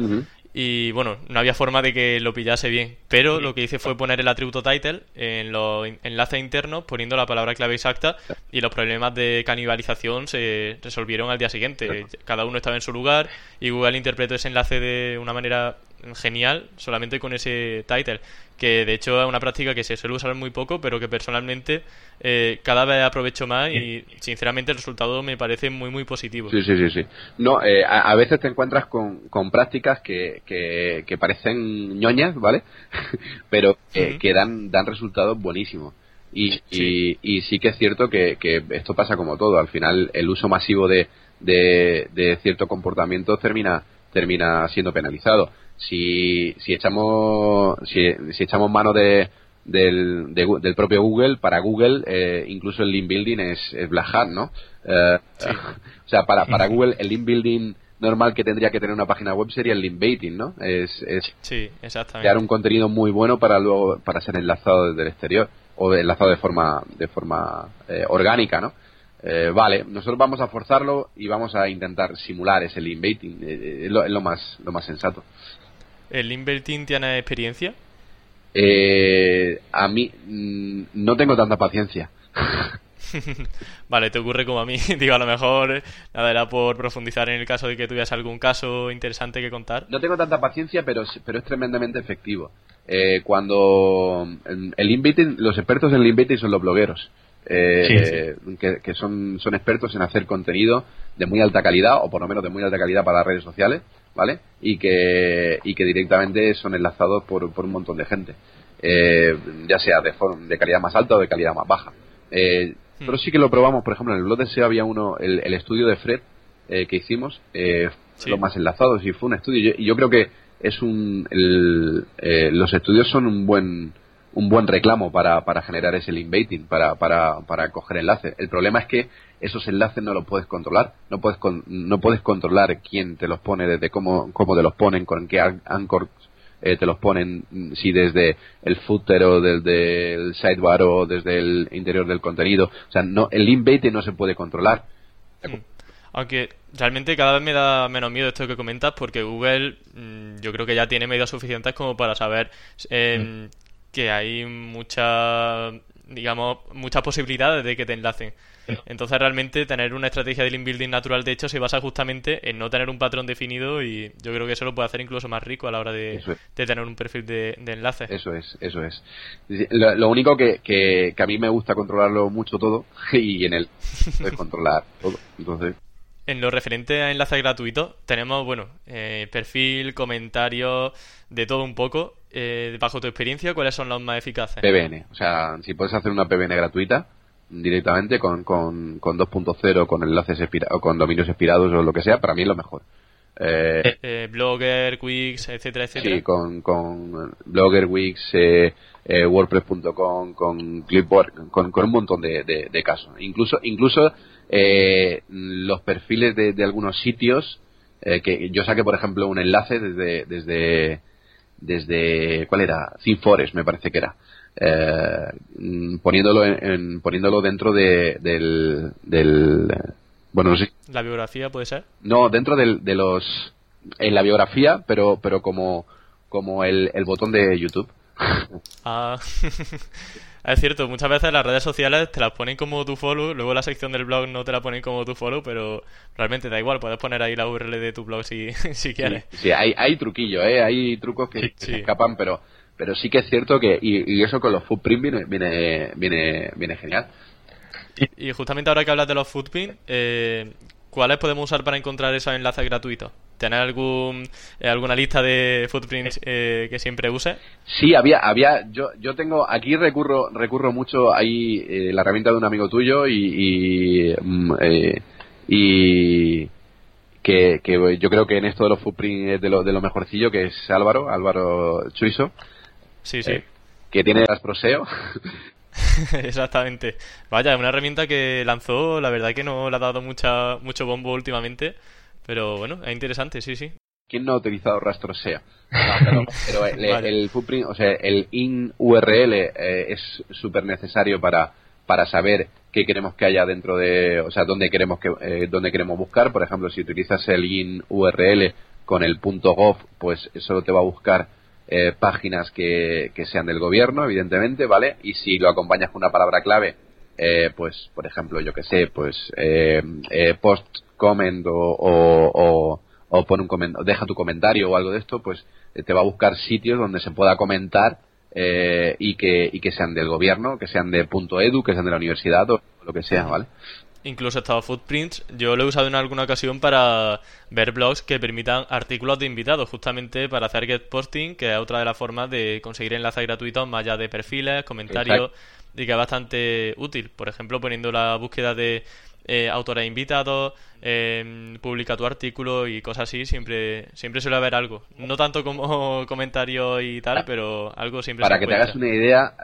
y bueno, no había forma de que lo pillase bien. Pero lo que hice fue poner el atributo title en los enlaces internos poniendo la palabra clave exacta y los problemas de canibalización se resolvieron al día siguiente. Cada uno estaba en su lugar y Google interpretó ese enlace de una manera genial solamente con ese title que de hecho es una práctica que se suele usar muy poco pero que personalmente eh, cada vez aprovecho más y sinceramente el resultado me parece muy muy positivo. Sí sí sí sí. No eh, a, veces te encuentras con, con prácticas que, que, parecen ñoñas vale pero que dan dan resultados buenísimos. Y sí. Y, sí que es cierto que, que esto pasa como todo. Al final el uso masivo de, de, de cierto comportamiento termina termina siendo penalizado si, si echamos si, si echamos mano de, del, del propio Google, para Google eh, incluso el link building es, es Black Hat, ¿no? Eh, o sea, para, para Google el link building normal que tendría que tener una página web sería el link baiting, ¿no? Es, es sí, exactamente. crear un contenido muy bueno para luego para ser enlazado desde el exterior o enlazado de forma de forma eh, orgánica, ¿no? eh, vale, nosotros vamos a forzarlo y vamos a intentar simular ese link baiting, eh, es, lo, más, lo más sensato. ¿El link baiting tiene experiencia? Eh, a mí mm, no tengo tanta paciencia. vale, te ocurre como a mí. Digo, a lo mejor nada era por profundizar en el caso de que tuvieras algún caso interesante que contar. No tengo tanta paciencia, pero, pero es tremendamente efectivo. Eh, cuando el, el los expertos en el inviting son los blogueros eh, Que, son, son expertos en hacer contenido de muy alta calidad, o por lo menos de muy alta calidad para las redes sociales, ¿vale? Y que, y que directamente son enlazados por, por un montón de gente, eh, ya sea de, de calidad más alta o de calidad más baja. Eh, hmm. Pero sí que lo probamos, por ejemplo, en el blog de SEO había uno, el, estudio de Fred eh, que hicimos, eh, los más enlazados, y fue un estudio, y yo, creo que es un, el, eh, los estudios son un buen un buen reclamo para, para generar ese link baiting, para, para, para coger enlaces. El problema es que esos enlaces no los puedes controlar, no puedes no puedes controlar quién te los pone, desde cómo, cómo te los ponen, con qué anchor eh, te los ponen, si desde el footer o desde el sidebar o desde el interior del contenido. O sea, no, el link baiting no se puede controlar. Mm. Aunque realmente cada vez me da menos miedo esto que comentas porque Google mm, yo creo que ya tiene medidas suficientes como para saber eh, que hay mucha digamos, muchas posibilidades de que te enlacen. Entonces, realmente, tener una estrategia de link building natural, de hecho, se basa justamente en no tener un patrón definido y yo creo que eso lo puede hacer incluso más rico a la hora de, tener un perfil de, enlace. Eso es, eso es. Lo, único que, que, a mí me gusta controlarlo mucho todo y en él es controlar todo. Entonces. En lo referente a enlaces gratuitos, tenemos, bueno, eh, perfil, comentarios, de todo un poco. Eh, bajo tu experiencia, ¿cuáles son los más eficaces? PBN. O sea, si puedes hacer una PBN gratuita directamente con, con, con 2.0, con enlaces o con dominios expirados o lo que sea, para mí es lo mejor. Eh, Blogger, Wix, etcétera, etcétera. Sí, con, con Blogger, Wix, WordPress.com, con Clipboard, con, con un montón de, de casos. Incluso, incluso eh, los perfiles de, algunos sitios eh, que yo saqué por ejemplo un enlace desde desde desde cuál era ThemeForest me parece que era. Eh, poniéndolo en, poniéndolo dentro de, del, del bueno no sé. La biografía puede ser no dentro del, de los en la biografía pero pero como como el, el botón de YouTube. Ah Es cierto, muchas veces las redes sociales te las ponen como tu follow, luego la sección del blog no te la ponen como tu follow, pero realmente da igual, puedes poner ahí la URL de tu blog si, si quieres. Sí, hay, hay truquillos, ¿eh? hay trucos que, se escapan, pero pero sí que es cierto que, y, eso con los footprint viene, viene, viene, viene genial. Y, justamente ahora que hablas de los footprint, eh, ¿cuáles podemos usar para encontrar esos enlaces gratuitos? ¿Tener algún, eh, alguna lista de footprints eh, que siempre use? Sí, había, había, yo, yo tengo, aquí recurro, recurro mucho ahí eh, la herramienta de un amigo tuyo y, y, mm, que, que, yo creo que en esto de los footprints es de lo, de lo mejorcillo, que es Álvaro, Álvaro Chuiso. Sí, sí. que tiene las proseo Exactamente. Vaya, es una herramienta que lanzó, la verdad que no le ha dado mucha, mucho bombo últimamente pero bueno, es interesante, sí, sí. ¿Quién no ha utilizado rastro SEA? pero, el, footprint, o sea, el in URL eh, es súper necesario para, para saber qué queremos que haya dentro de, o sea, dónde queremos que, eh, dónde queremos buscar. Por ejemplo, si utilizas el in URL con el .gov, pues solo te va a buscar eh, páginas que, que sean del gobierno, evidentemente, ¿vale? Y si lo acompañas con una palabra clave, eh, pues, por ejemplo, yo que sé, pues eh, eh, post comment o, o, o, pon un deja tu comentario o algo de esto, pues te va a buscar sitios donde se pueda comentar y, que, y que sean del gobierno, que sean de punto .edu, que sean de la universidad o lo que sea, ¿vale? Incluso estado Footprints, yo lo he usado en alguna ocasión para ver blogs que permitan artículos de invitados, justamente para hacer get posting, que es otra de las formas de conseguir enlaces gratuitos más allá de perfiles, comentarios y que es bastante útil. Por ejemplo, poniendo la búsqueda de eh, autores invitados, eh, publica tu artículo y cosas así, siempre siempre suele haber algo. No tanto como comentarios y tal, pero algo siempre Para que te hagas una idea,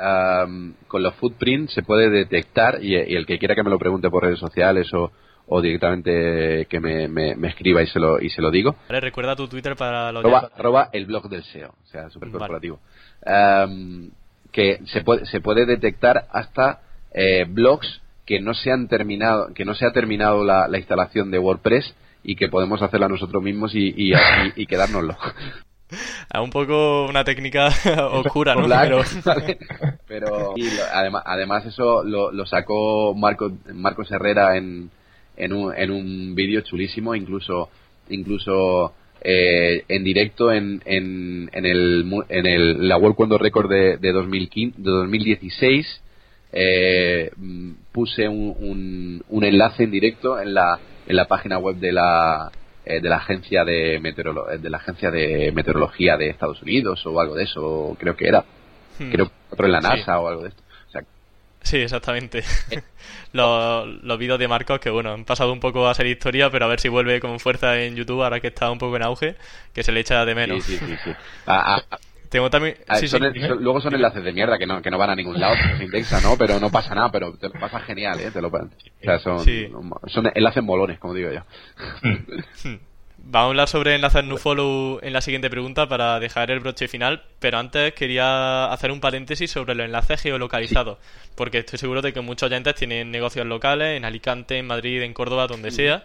con los footprints se puede detectar, y, el que quiera que me lo pregunte por redes sociales o, o directamente que me, me, escriba y se lo y se lo digo. Vale, recuerda tu Twitter para lo arroba, el blog del SEO, o sea, súper corporativo que se puede, se puede detectar hasta eh, blogs que no se han terminado, que no se ha terminado la, instalación de WordPress y que podemos hacerla nosotros mismos y, y, y, quedárnoslo. Es un poco una técnica oscura, ¿no? pero, además, además eso lo, sacó Marco, Marcos Herrera en, en un, en un vídeo chulísimo, incluso incluso eh, en directo en, en, en, el, en el, la World Record de, de, 2015, de 2016 eh, puse un, un, enlace en directo en la, en la página web de la eh, de la agencia de de la agencia de meteorología de Estados Unidos o algo de eso creo que era hmm. creo otro en la NASA o algo de esto Sí, exactamente. Eh. los, los vídeos de Marcos que, bueno, han pasado un poco a ser historia, pero a ver si vuelve con fuerza en YouTube ahora que está un poco en auge, que se le echa de menos. Sí, sí, sí. Tengo también... Ah, luego son enlaces de mierda que no, que no van a ningún lado, se indexa, ¿no? Pero no pasa nada, pero te lo pasa genial, ¿eh? Te lo, o sea, son, son enlaces molones, como digo yo. Hmm. Vamos a hablar sobre enlaces NoFollow en la siguiente pregunta para dejar el broche final, pero antes quería hacer un paréntesis sobre los enlaces geolocalizados, porque estoy seguro de que muchos oyentes tienen negocios locales en Alicante, en Madrid, en Córdoba, donde sea,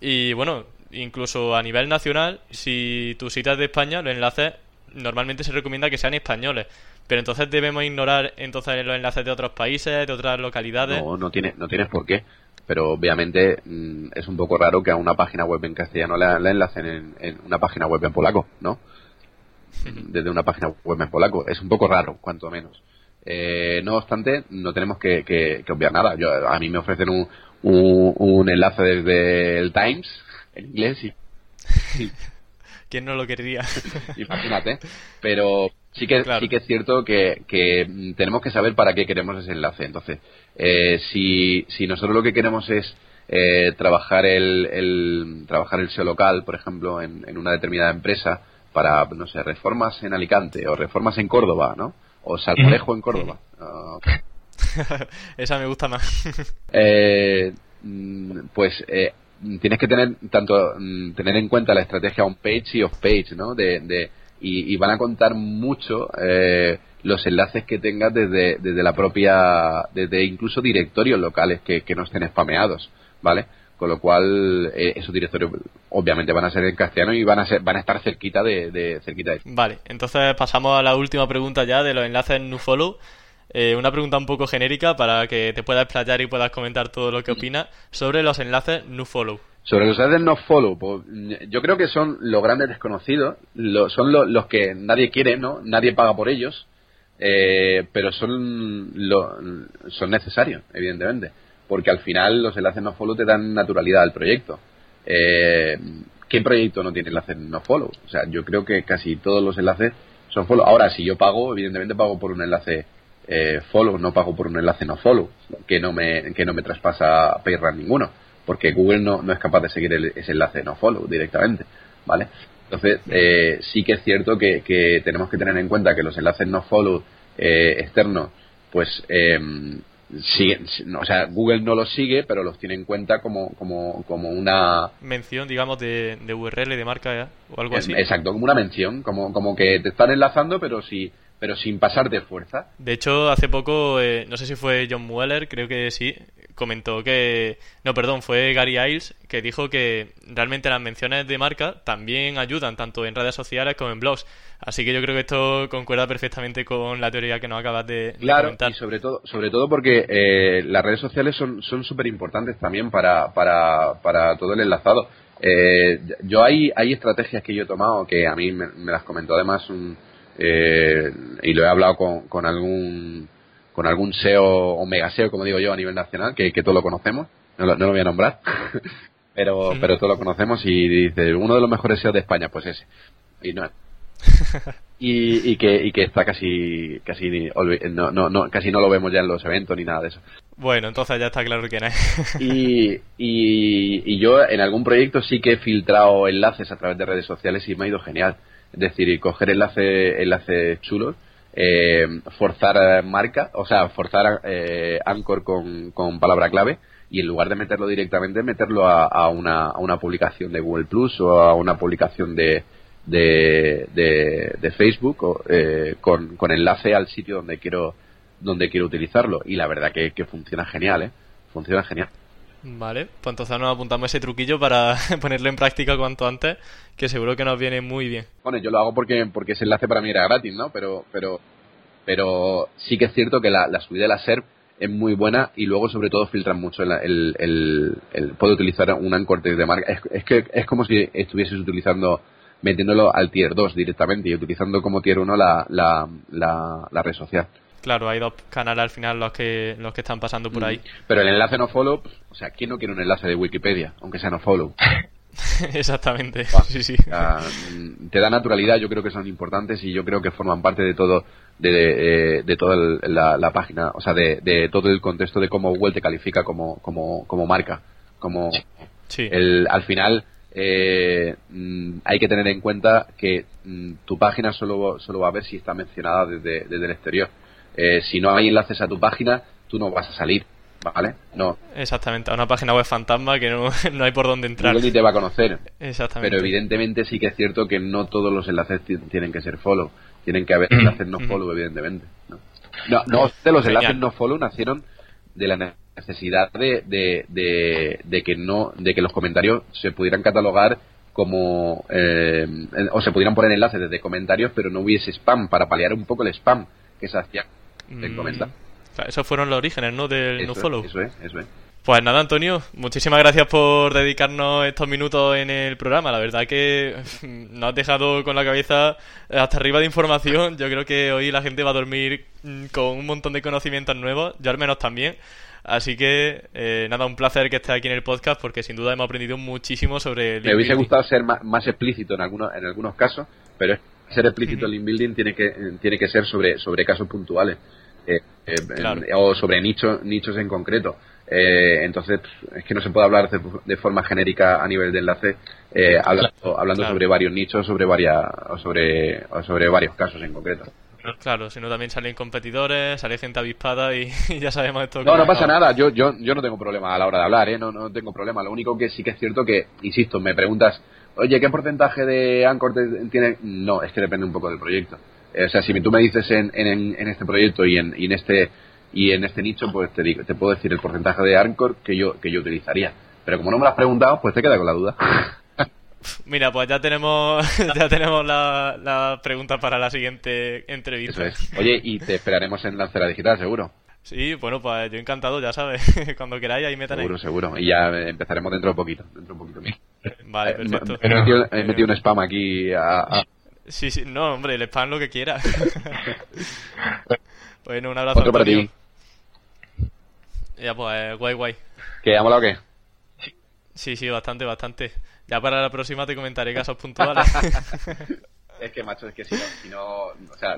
y bueno, incluso a nivel nacional, si tu sitio es de España, los enlaces normalmente se recomienda que sean españoles, pero entonces debemos ignorar entonces los enlaces de otros países, de otras localidades. No, no tienes, no tienes por qué pero obviamente mm, es un poco raro que a una página web en castellano la, enlacen en, una página web en polaco, ¿no? Desde una página web en polaco. Es un poco raro, cuanto menos. Eh, no obstante, no tenemos que, que, obviar nada. Yo, a mí me ofrecen un, un, enlace desde el Times, en inglés, y... ¿Quién no lo querría? Imagínate. Pero sí que, sí que es cierto que, que tenemos que saber para qué queremos ese enlace. Entonces, eh, si, si nosotros lo que queremos es eh, trabajar el, el, trabajar el SEO local, por ejemplo, en, en, una determinada empresa para, no sé, reformas en Alicante o reformas en Córdoba, ¿no? O salmorejo en Córdoba. Esa me gusta más. eh, mm, pues eh, tienes que tener tanto mm, tener en cuenta la estrategia on page y off page, ¿no? De, de y, van a contar mucho eh, los enlaces que tengas desde, desde la propia, desde incluso directorios locales que, que no estén spameados, ¿vale? Con lo cual, eh, esos directorios obviamente van a ser en castellano y van a ser, van a estar cerquita de, de cerquita de... Vale, entonces pasamos a la última pregunta ya de los enlaces NoFollow. Eh, una pregunta un poco genérica para que te puedas explayar y puedas comentar todo lo que opinas sobre los enlaces NoFollow. Sobre los enlaces no follow, pues, yo creo que son los grandes desconocidos, son los que nadie quiere, ¿no? Nadie paga por ellos eh, pero son, son necesarios, evidentemente, porque al final los enlaces no follow te dan naturalidad al proyecto. Eh, ¿Qué proyecto no tiene enlaces no follow? O sea, yo creo que casi todos los enlaces son follow. Ahora, si yo pago, evidentemente pago por un enlace eh, follow, no pago por un enlace no follow, que no me, que no me traspasa PayRun ninguno, porque Google no, no es capaz de seguir ese enlace no follow directamente, ¿vale? Entonces, eh, sí que es cierto que, que, tenemos que tener en cuenta que los enlaces no follow eh, externos, pues eh, o sea, Google no los sigue, pero los tiene en cuenta como, como, como una... Mención, digamos, de, de URL, de marca ¿eh? o algo así. Exacto, como una mención, como, como que te están enlazando, pero si pero sin pasar de fuerza. De hecho, hace poco, eh, no sé si fue John Mueller, creo que sí, comentó que, no, perdón, fue Gary Iles que dijo que realmente las menciones de marca también ayudan tanto en redes sociales como en blogs. Así que yo creo que esto concuerda perfectamente con la teoría que nos acabas de, claro, y sobre todo, sobre todo porque eh, las redes sociales son súper importantes también para, para, para todo el enlazado. Eh, yo hay, hay estrategias que yo he tomado que a mí me, las comentó además un, eh, y lo he hablado con, con algún con algún SEO o mega SEO, como digo yo, a nivel nacional, que, que todos lo conocemos, no lo, no lo voy a nombrar, pero, pero todos lo conocemos y dice, uno de los mejores SEO de España, pues ese. Y no y, y, que, y que está casi casi no, no, no, casi no lo vemos ya en los eventos ni nada de eso. Bueno, entonces ya está claro quién es. y, y, y yo en algún proyecto sí que he filtrado enlaces a través de redes sociales y me ha ido genial. Es decir, coger enlace, enlaces chulos eh, forzar marca, o sea, forzar eh, Anchor con, con, palabra clave y en lugar de meterlo directamente, meterlo a, a, una, a una publicación de Google Plus o a una publicación de, de, de, Facebook o, eh, con, con enlace al sitio donde quiero donde quiero utilizarlo y la verdad que, que funciona genial, ¿eh? funciona genial. Vale, pues entonces nos apuntamos ese truquillo para ponerlo en práctica cuanto antes, que seguro que nos viene muy bien. Bueno, yo lo hago porque, porque ese enlace para mí era gratis, ¿no? Pero, pero, pero sí que es cierto que la, subida de la SERP es muy buena y luego sobre todo filtran mucho el, el, puede utilizar un anchor de marca. Es, es, que es como si estuvieses utilizando, metiéndolo al tier 2 directamente y utilizando como tier 1 la, la, la red social. Claro, hay dos canales al final los que los que están pasando por mm. ahí. Pero el enlace no follow, o sea, ¿quién no quiere un enlace de Wikipedia, aunque sea no follow? Exactamente. sí, sí. Mm, te da naturalidad, yo creo que son importantes y yo creo que forman parte de todo de, de, toda la, página, o sea, de, todo el contexto de cómo Google te califica como, como, como marca. Como sí. el, al final eh, mm, hay que tener en cuenta que tu página solo, solo va a ver si está mencionada desde, desde el exterior eh, si no hay enlaces a tu página, tú no vas a salir, ¿vale? No. Exactamente, a una página web fantasma que no, no hay por dónde entrar. Google ni te va a conocer. Exactamente. Pero evidentemente sí que es cierto que no todos los enlaces tienen que ser follow. Tienen que haber enlaces no follow, evidentemente. No, no, de los enlaces no follow nacieron de la necesidad de, de, de, que no de que los comentarios se pudieran catalogar como eh, o se pudieran poner enlaces desde comentarios pero no hubiese spam para paliar un poco el spam que se hacía Mm. esos fueron los orígenes, ¿no? Del eso, NoFollow. Eso es, eso es. Pues nada, Antonio, muchísimas gracias por dedicarnos estos minutos en el programa. La verdad que nos has dejado con la cabeza hasta arriba de información. Yo creo que hoy la gente va a dormir mm, con un montón de conocimientos nuevos, yo al menos también. Así que, eh, nada, un placer que estés aquí en el podcast porque sin duda hemos aprendido muchísimo sobre... Me hubiese gustado ser más, explícito en algunos, en algunos casos, pero ser explícito el inbuilding tiene que, tiene que ser sobre, sobre casos puntuales. Eh, eh, o sobre nichos nichos en concreto. Eh, entonces, es que no se puede hablar de, forma genérica a nivel de enlace, hablando, hablando sobre varios nichos, sobre varias, sobre, sobre varios casos en concreto. Claro, si no también salen competidores, sale gente avispada y, ya sabemos esto. No, no pasa nada, yo, yo, yo no tengo problema a la hora de hablar, ¿eh? no, no tengo problema. Lo único que sí que es cierto que, insisto, me preguntas, oye, ¿qué porcentaje de Anchor tiene? No, es que depende un poco del proyecto. Eh, o sea, si tú me dices en, en, este proyecto y en, y en este y en este nicho, pues te digo, te puedo decir el porcentaje de Anchor que yo que yo utilizaría. Pero como no me lo has preguntado, pues te queda con la duda. Mira, pues ya tenemos ya tenemos la, la pregunta para la siguiente entrevista. Eso es. Oye, y te esperaremos en la cera digital, seguro. Sí, bueno, pues yo encantado, ya sabes. Cuando queráis, ahí me tenéis. Seguro, seguro. Y ya empezaremos dentro de poquito. Dentro de un poquito. Vale, eh, perfecto. He metido, un spam aquí a, Sí, sí, no, hombre, el spam lo que quiera. bueno, un abrazo. Otro para ti. Ya, pues, guay, guay. ¿Qué, ha molado o qué? Sí, sí, bastante, bastante. Ya para la próxima te comentaré casos puntuales. es que, macho, es que si no, si no o sea,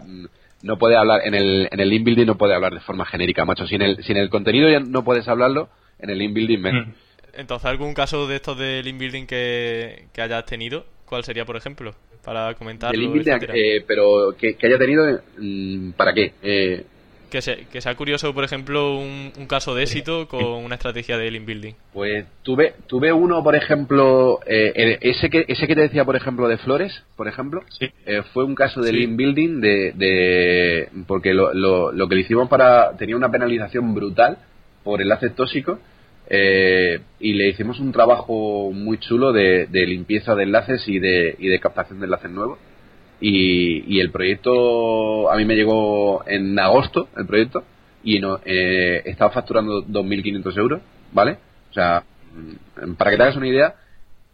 no puede hablar, en el, en el inbuilding no puede hablar de forma genérica, macho. Si en el, si en el contenido ya no puedes hablarlo, en el inbuilding menos. Mm. Entonces, ¿algún caso de estos del inbuilding que, que hayas tenido? ¿Cuál sería, por ejemplo? Para comentar. El inbuilding, eh, pero que, haya tenido, mm, ¿para qué? Eh, que, sea curioso, por ejemplo, un, caso de éxito con una estrategia de link building. Pues tuve, tuve uno, por ejemplo, eh, ese, que, ese que te decía, por ejemplo, de Flores, por ejemplo, eh, fue un caso de link building de, de porque lo, lo, que le hicimos para, tenía una penalización brutal por enlaces tóxicos eh, y le hicimos un trabajo muy chulo de, de limpieza de enlaces y de, y de captación de enlaces nuevos y, el proyecto a mí me llegó en agosto, el proyecto, y no, eh, estaba facturando 2.500 euros, ¿vale? O sea, mm, para que te hagas una idea,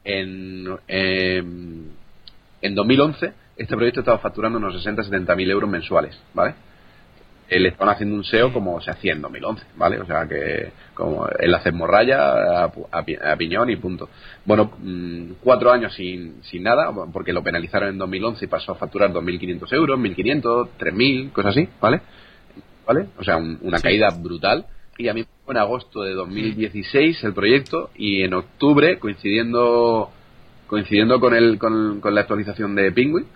en, en 2011 este proyecto estaba facturando unos 60-70 mil euros mensuales, ¿vale? Le estaban haciendo un SEO como se hacía en 2011, ¿vale? O sea que como él hace morralla a, piñón y punto. Bueno, mm, cuatro años sin, sin nada, porque lo penalizaron en 2011 y pasó a facturar 2.500 euros, 1.500, 3.000, cosas así, ¿vale? ¿Vale? O sea, una caída brutal. Y a mí fue en agosto de 2016 el proyecto y en octubre, coincidiendo coincidiendo con, el, con, con la actualización de Penguin,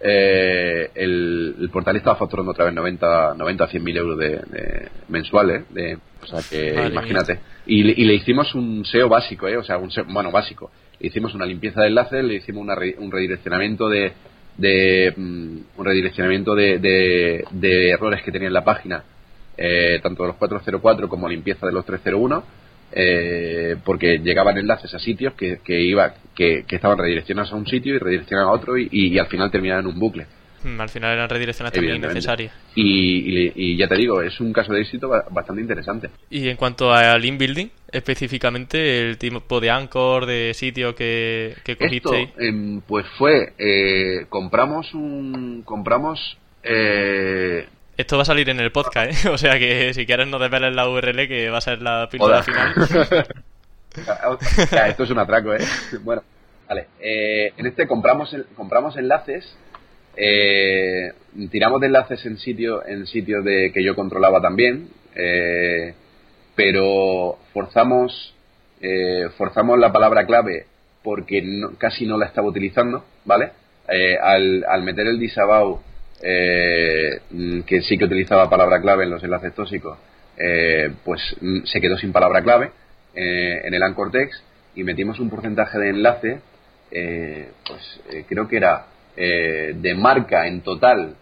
eh, el, portal estaba facturando otra vez 90, 90 a 100 mil euros de, mensuales. De, o sea que imagínate. Y, le hicimos un SEO básico, ¿eh? o sea, un bueno, básico. Le hicimos una limpieza de enlaces, le hicimos un redireccionamiento de, de mm, un redireccionamiento de, de, errores que tenía en la página, eh, tanto de los 404 como limpieza de los 301. Eh, porque llegaban enlaces a sitios que, que iba que, que, estaban redireccionados a un sitio y redireccionados a otro y, y, al final terminaban en un bucle. Mm, al final eran redirecciones también innecesarias. Y, y, ya te digo, es un caso de éxito bastante interesante. Y en cuanto al inbuilding, específicamente el tipo de anchor, de sitio que, que cogisteis. Eh, pues fue, eh, compramos un... compramos... Eh, esto va a salir en el podcast, ¿eh? O sea que si quieres no desveles la URL que va a ser la píldora final. esto es un atraco, ¿eh? Bueno, vale. Eh, en este compramos, compramos enlaces, eh, tiramos de enlaces en sitio en sitios de que yo controlaba también, eh, pero forzamos forzamos la palabra clave porque casi no la estaba utilizando, ¿vale? al, al meter el disavow eh, que sí que utilizaba palabra clave en los enlaces tóxicos, eh, pues mm, se quedó sin palabra clave eh, en el anchor text y metimos un porcentaje de enlace, pues creo que era de marca en total,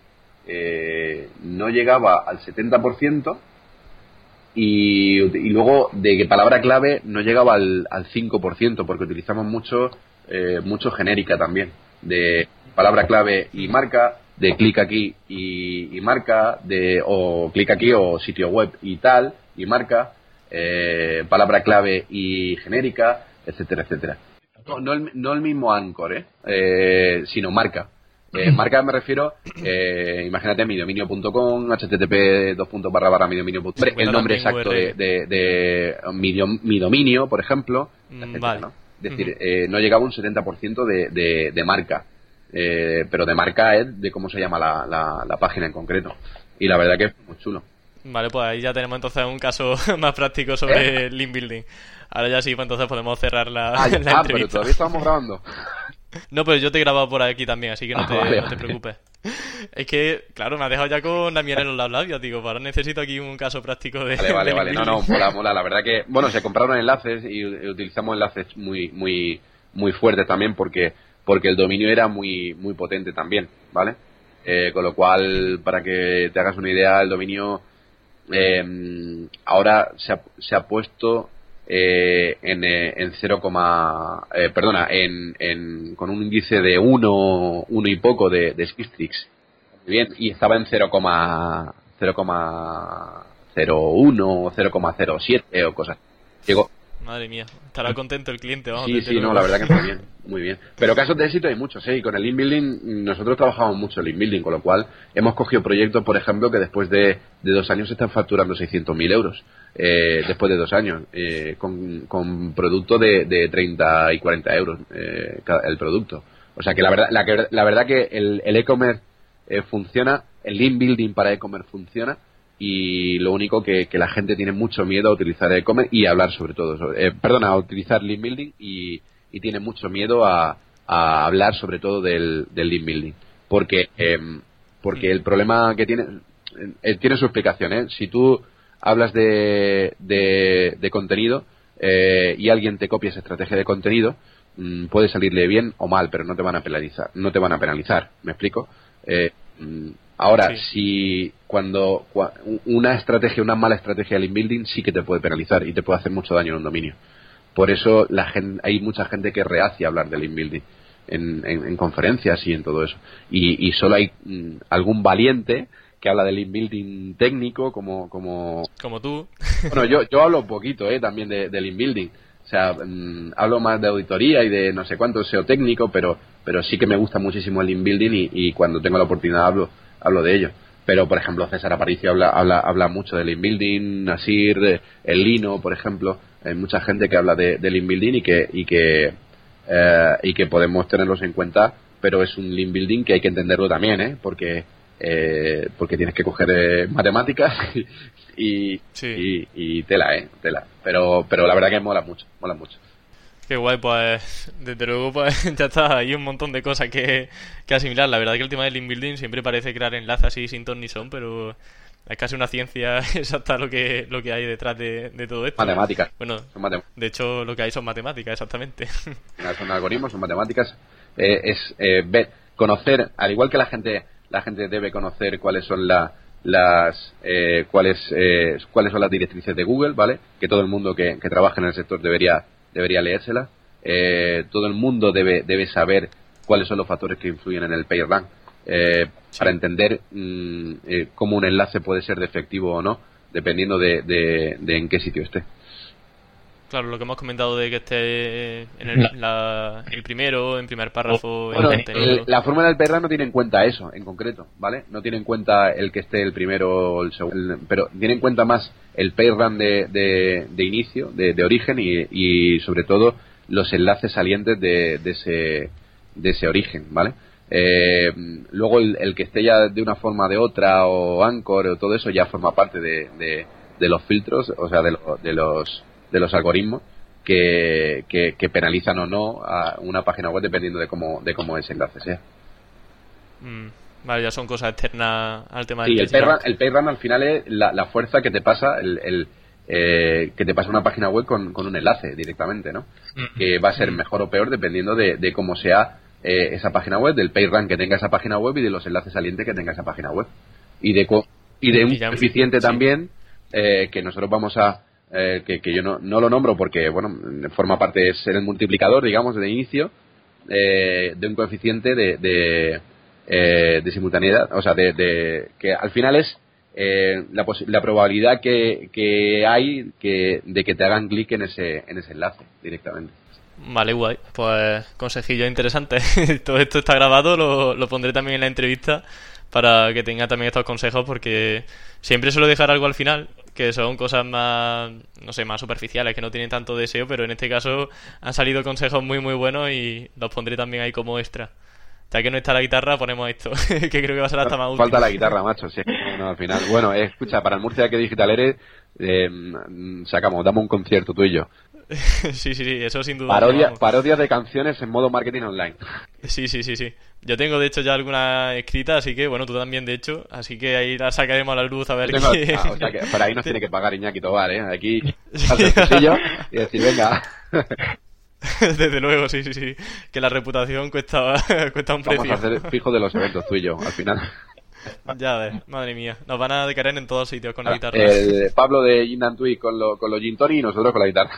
no llegaba al 70%. Y, y, luego de que palabra clave no llegaba al, al 5%, porque utilizamos mucho, mucho genérica también, de palabra clave y marca, de clic aquí y, marca, de o clic aquí o sitio web y tal, y marca, eh, palabra clave y genérica, etcétera, etcétera. No, el, no el mismo Anchor, ¿eh? eh sino marca. Eh, marca me refiero, eh, imagínate mi dominio.com, http dos puntos barra barra mi dominio. el nombre exacto de, de, mi, dominio, por ejemplo, mm, Es decir, no llegaba un 70% de, de, de marca. Eh, pero de marca es de cómo se llama la, la, página en concreto. Y la verdad que es muy chulo. Vale, pues ahí ya tenemos entonces un caso más práctico sobre ¿Eh? link building. Ahora ya sí, pues entonces podemos cerrar la, ah, ah pero todavía estamos grabando. No, pero yo te he grabado por aquí también, así que no, ah, te, no te, preocupes. Es que, claro, me has dejado ya con la miel en los labios, digo, pues ahora necesito aquí un caso práctico de. Vale, vale, vale. No, no, mola, mola. La verdad que, bueno, se compraron enlaces y utilizamos enlaces muy, muy, muy fuertes también porque porque el dominio era muy, muy potente también, ¿vale? Eh, con lo cual, para que te hagas una idea, el dominio eh, ahora se ha, se ha puesto eh, en, eh, en 0, eh, perdona, en, en, con un índice de 1 uno, y poco de, de Bien, y estaba en 0,01 o 0,07 o cosas. Llegó, Madre mía, estará contento el cliente, vamos. Sí, sí, no, la verdad que muy bien, muy bien. Pero casos de éxito hay muchos, ¿eh? Y con el inbuilding, nosotros trabajamos mucho el inbuilding, con lo cual hemos cogido proyectos, por ejemplo, que después de, dos años están facturando 600.000 euros, eh, después de dos años, eh, con, con producto de, de 30 y 40 euros eh, el producto. O sea que la verdad, la, la verdad que el e-commerce eh, funciona, el inbuilding para e-commerce funciona, y lo único que, que, la gente tiene mucho miedo a utilizar e-commerce y hablar sobre todo, eh, perdona, a utilizar link building y, y tiene mucho miedo a, a, hablar sobre todo del, del link building. Porque, em, porque el problema que tiene, eh, tiene su explicación, ¿eh? Si tú hablas de, de, de contenido eh, y alguien te copia esa estrategia de contenido, mm, puede salirle bien o mal, pero no te van a penalizar, no te van a penalizar, ¿me explico? Eh, Ahora, si cuando una estrategia, una mala estrategia del inbuilding sí que te puede penalizar y te puede hacer mucho daño en un dominio. Por eso la gente, hay mucha gente que rehace hablar del inbuilding en, en, conferencias y en todo eso. Y, y solo hay mm, algún valiente que habla del inbuilding técnico como como como tú. Bueno, yo yo hablo un poquito, eh, también de, del inbuilding. O sea, mm, hablo más de auditoría y de no sé cuánto SEO técnico, pero pero sí que me gusta muchísimo el inbuilding y, y cuando tengo la oportunidad hablo hablo de ello. Pero, por ejemplo, César Aparicio habla, habla, habla mucho del inbuilding, Nasir, el Lino, por ejemplo. Hay mucha gente que habla de, del inbuilding y que, y, que, eh, y que podemos tenerlos en cuenta, pero es un inbuilding que hay que entenderlo también, ¿eh? Porque, eh, porque tienes que coger eh, matemáticas y, y, y, tela, ¿eh? Tela. Pero, pero la verdad que mola mucho, mola mucho. Qué guay, pues desde luego pues ya está, hay un montón de cosas que, que asimilar. La verdad que el tema del link building siempre parece crear enlaces así sin ton ni son, pero es casi una ciencia exacta lo que, lo que hay detrás de, de todo esto. Matemáticas. Bueno, de hecho lo que hay son matemáticas, exactamente. Son algoritmos, son matemáticas. Eh, es eh, ver, conocer, al igual que la gente la gente debe conocer cuáles son la, las eh, cuáles eh, cuáles son las directrices de Google, ¿vale? Que todo el mundo que, que trabaja en el sector debería debería leérselas. Eh, todo el mundo debe debe saber cuáles son los factores que influyen en el PageRank eh, para entender mm, eh, cómo un enlace puede ser defectivo o no, dependiendo de, de, de en qué sitio esté. Claro, lo que hemos comentado de que esté en el, la, el primero, en primer párrafo, Bueno, en contenido. el- la fórmula del PageRank no tiene en cuenta eso, en concreto, ¿vale? No tiene en cuenta el que esté el primero o el segundo, pero tiene en cuenta más el PageRank de, de, de inicio, de, de origen y, y sobre todo los enlaces salientes de, de ese de ese origen, ¿vale? Eh, luego el, el que esté ya de una forma de otra o Anchor o todo eso ya forma parte de, de, de los filtros, o sea, de, lo- de los de los algoritmos que, que, que penalizan o no a una página web dependiendo de cómo de cómo ese enlace sea. Mm, vale, ya son cosas externas al tema Sí, del. PageRank, el PageRank al final es la, la fuerza que te pasa el, el, eh, que te pasa una página web con, con un enlace directamente, ¿no? Mm. Que va a ser mejor o peor dependiendo de, de cómo sea eh, esa página web, del PageRank que tenga esa página web y de los enlaces salientes que tenga esa página web. Y de co- y de un Y ya- coeficiente sí. también eh, que nosotros vamos a eh, que, yo no, no lo nombro porque bueno forma parte es el multiplicador digamos de inicio eh, de un coeficiente de, de, eh, de simultaneidad, o sea, de, de- que al final es la, la probabilidad que, que hay que, de que te hagan clic en ese, en ese enlace directamente. Vale, guay. Pues consejillo interesante. Todo esto está grabado, lo, lo pondré también en la entrevista para que tenga también estos consejos porque siempre suelo dejar algo al final que son cosas más, no sé, más superficiales, que no tienen tanto deseo, pero en este caso han salido consejos muy muy buenos y los pondré también ahí como extra. Ya que no está la guitarra, ponemos esto, que creo que va a ser hasta más útil. Falta la guitarra, macho, sí, no, al final. Bueno, eh, escucha, para el Murcia que digital eres, eh, mm, sacamos, damos un concierto tú y yo. sí, sí, sí, eso sin duda. Parodia, vamos. parodias de canciones en modo marketing online. Sí, sí, sí, sí. Yo tengo de hecho ya alguna escrita, así que bueno, tú también de hecho, así que ahí la sacaremos a la luz a ver tengo- qué... ah, o sea que para ahí nos tiene que pagar Iñaki Tobar, ¿eh? Aquí, el y decir, venga, Desde luego, sí, sí, sí. Que la reputación cuesta, cuesta un vamos precio. a hacer fijo de los eventos tú y yo, al final. Ya ves, madre mía. Nos van a decaer en todos sitios con la guitarra. Ah, El Pablo de Gin con, lo, con los Gin y nosotros con la guitarra.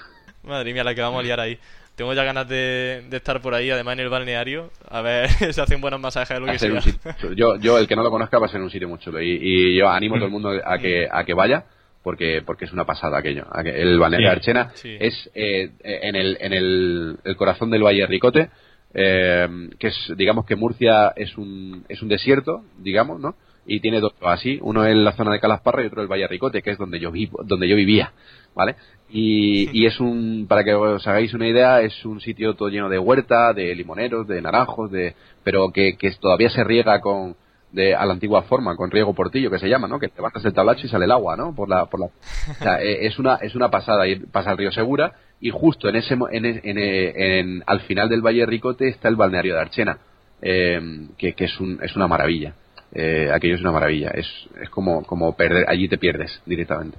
Madre mía, la que vamos a liar ahí. Tengo ya ganas de, de estar por ahí, además en el balneario, a ver si hacen buenos masajes lo que sea. sitio- yo, yo, el que no lo conozca, va a ser un sitio muy chulo. Y, y yo animo a todo el mundo a que, a que vaya, porque, porque es una pasada aquello. A que El balneario Sí. de Archena Sí. es eh, en, el, en el, el corazón del Valle Ricote, eh, que es, digamos que Murcia es un, es un desierto, digamos, ¿no? Y tiene dos así, uno es la zona de Calasparra y otro el Valle Ricote, que es donde yo vivo, donde yo vivía, ¿vale? Y, y es un, para que os hagáis una idea, es un sitio todo lleno de huerta, de limoneros, de naranjos, de, pero que, que todavía se riega con, de, a la antigua forma, con riego portillo que se llama, ¿no? Que te bajas el tablacho y sale el agua, ¿no? Por la, por la, o sea, eh, es una, es una pasada ir, pasa el río Segura y justo en ese, en, e- en, e- en- al final del Valle Ricote está el balneario de Archena, eh, que, que es un, es una maravilla. Eh, aquello es una maravilla, es, es como, como perder, allí te pierdes directamente.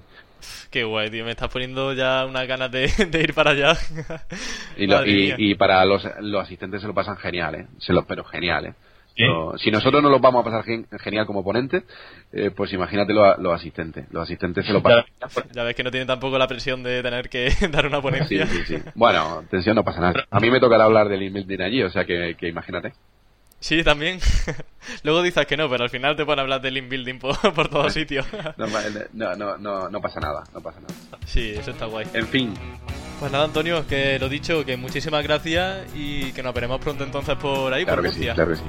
Qué guay, tío. Me estás poniendo ya unas ganas de, de ir para allá. Y, lo- y, y para los, los asistentes se lo pasan genial, ¿eh? Se lo, pero genial, ¿eh? Sí. Lo- si nosotros no los vamos a pasar gen- genial como ponente, eh, pues imagínate los, los asistentes. Los asistentes se lo pasan. Ya ves que no tiene tampoco la presión de tener que dar una ponencia. sí, sí. Bueno, tensión no pasa nada. A mí me tocará hablar del inbuilding allí, o sea que, que imagínate. Sí, también. Luego dices que no, pero al final te ponen a hablar del inbuilding por, por todos sitios. No, no, no, no, pasa nada, no pasa nada. Sí, eso está guay. En fin, Pues nada, Antonio, que lo dicho, que muchísimas gracias y que nos veremos pronto entonces por ahí, claro por que sí, claro que sí.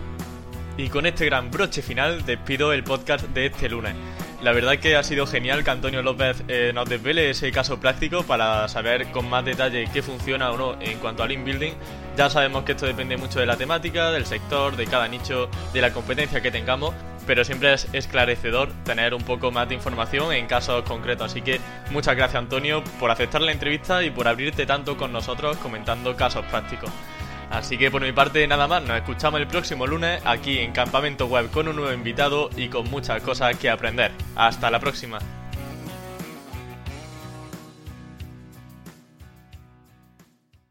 Y con este gran broche final despido el podcast de este lunes. La verdad que ha sido genial que Antonio López eh, nos desvele ese caso práctico para saber con más detalle qué funciona o no en cuanto al inbuilding. Ya sabemos que esto depende mucho de la temática, del sector, de cada nicho, de la competencia que tengamos, pero siempre es esclarecedor tener un poco más de información en casos concretos. Así que muchas gracias Antonio por aceptar la entrevista y por abrirte tanto con nosotros comentando casos prácticos. Así que por mi parte nada más, nos escuchamos el próximo lunes aquí en Campamento Web con un nuevo invitado y con muchas cosas que aprender. Hasta la próxima.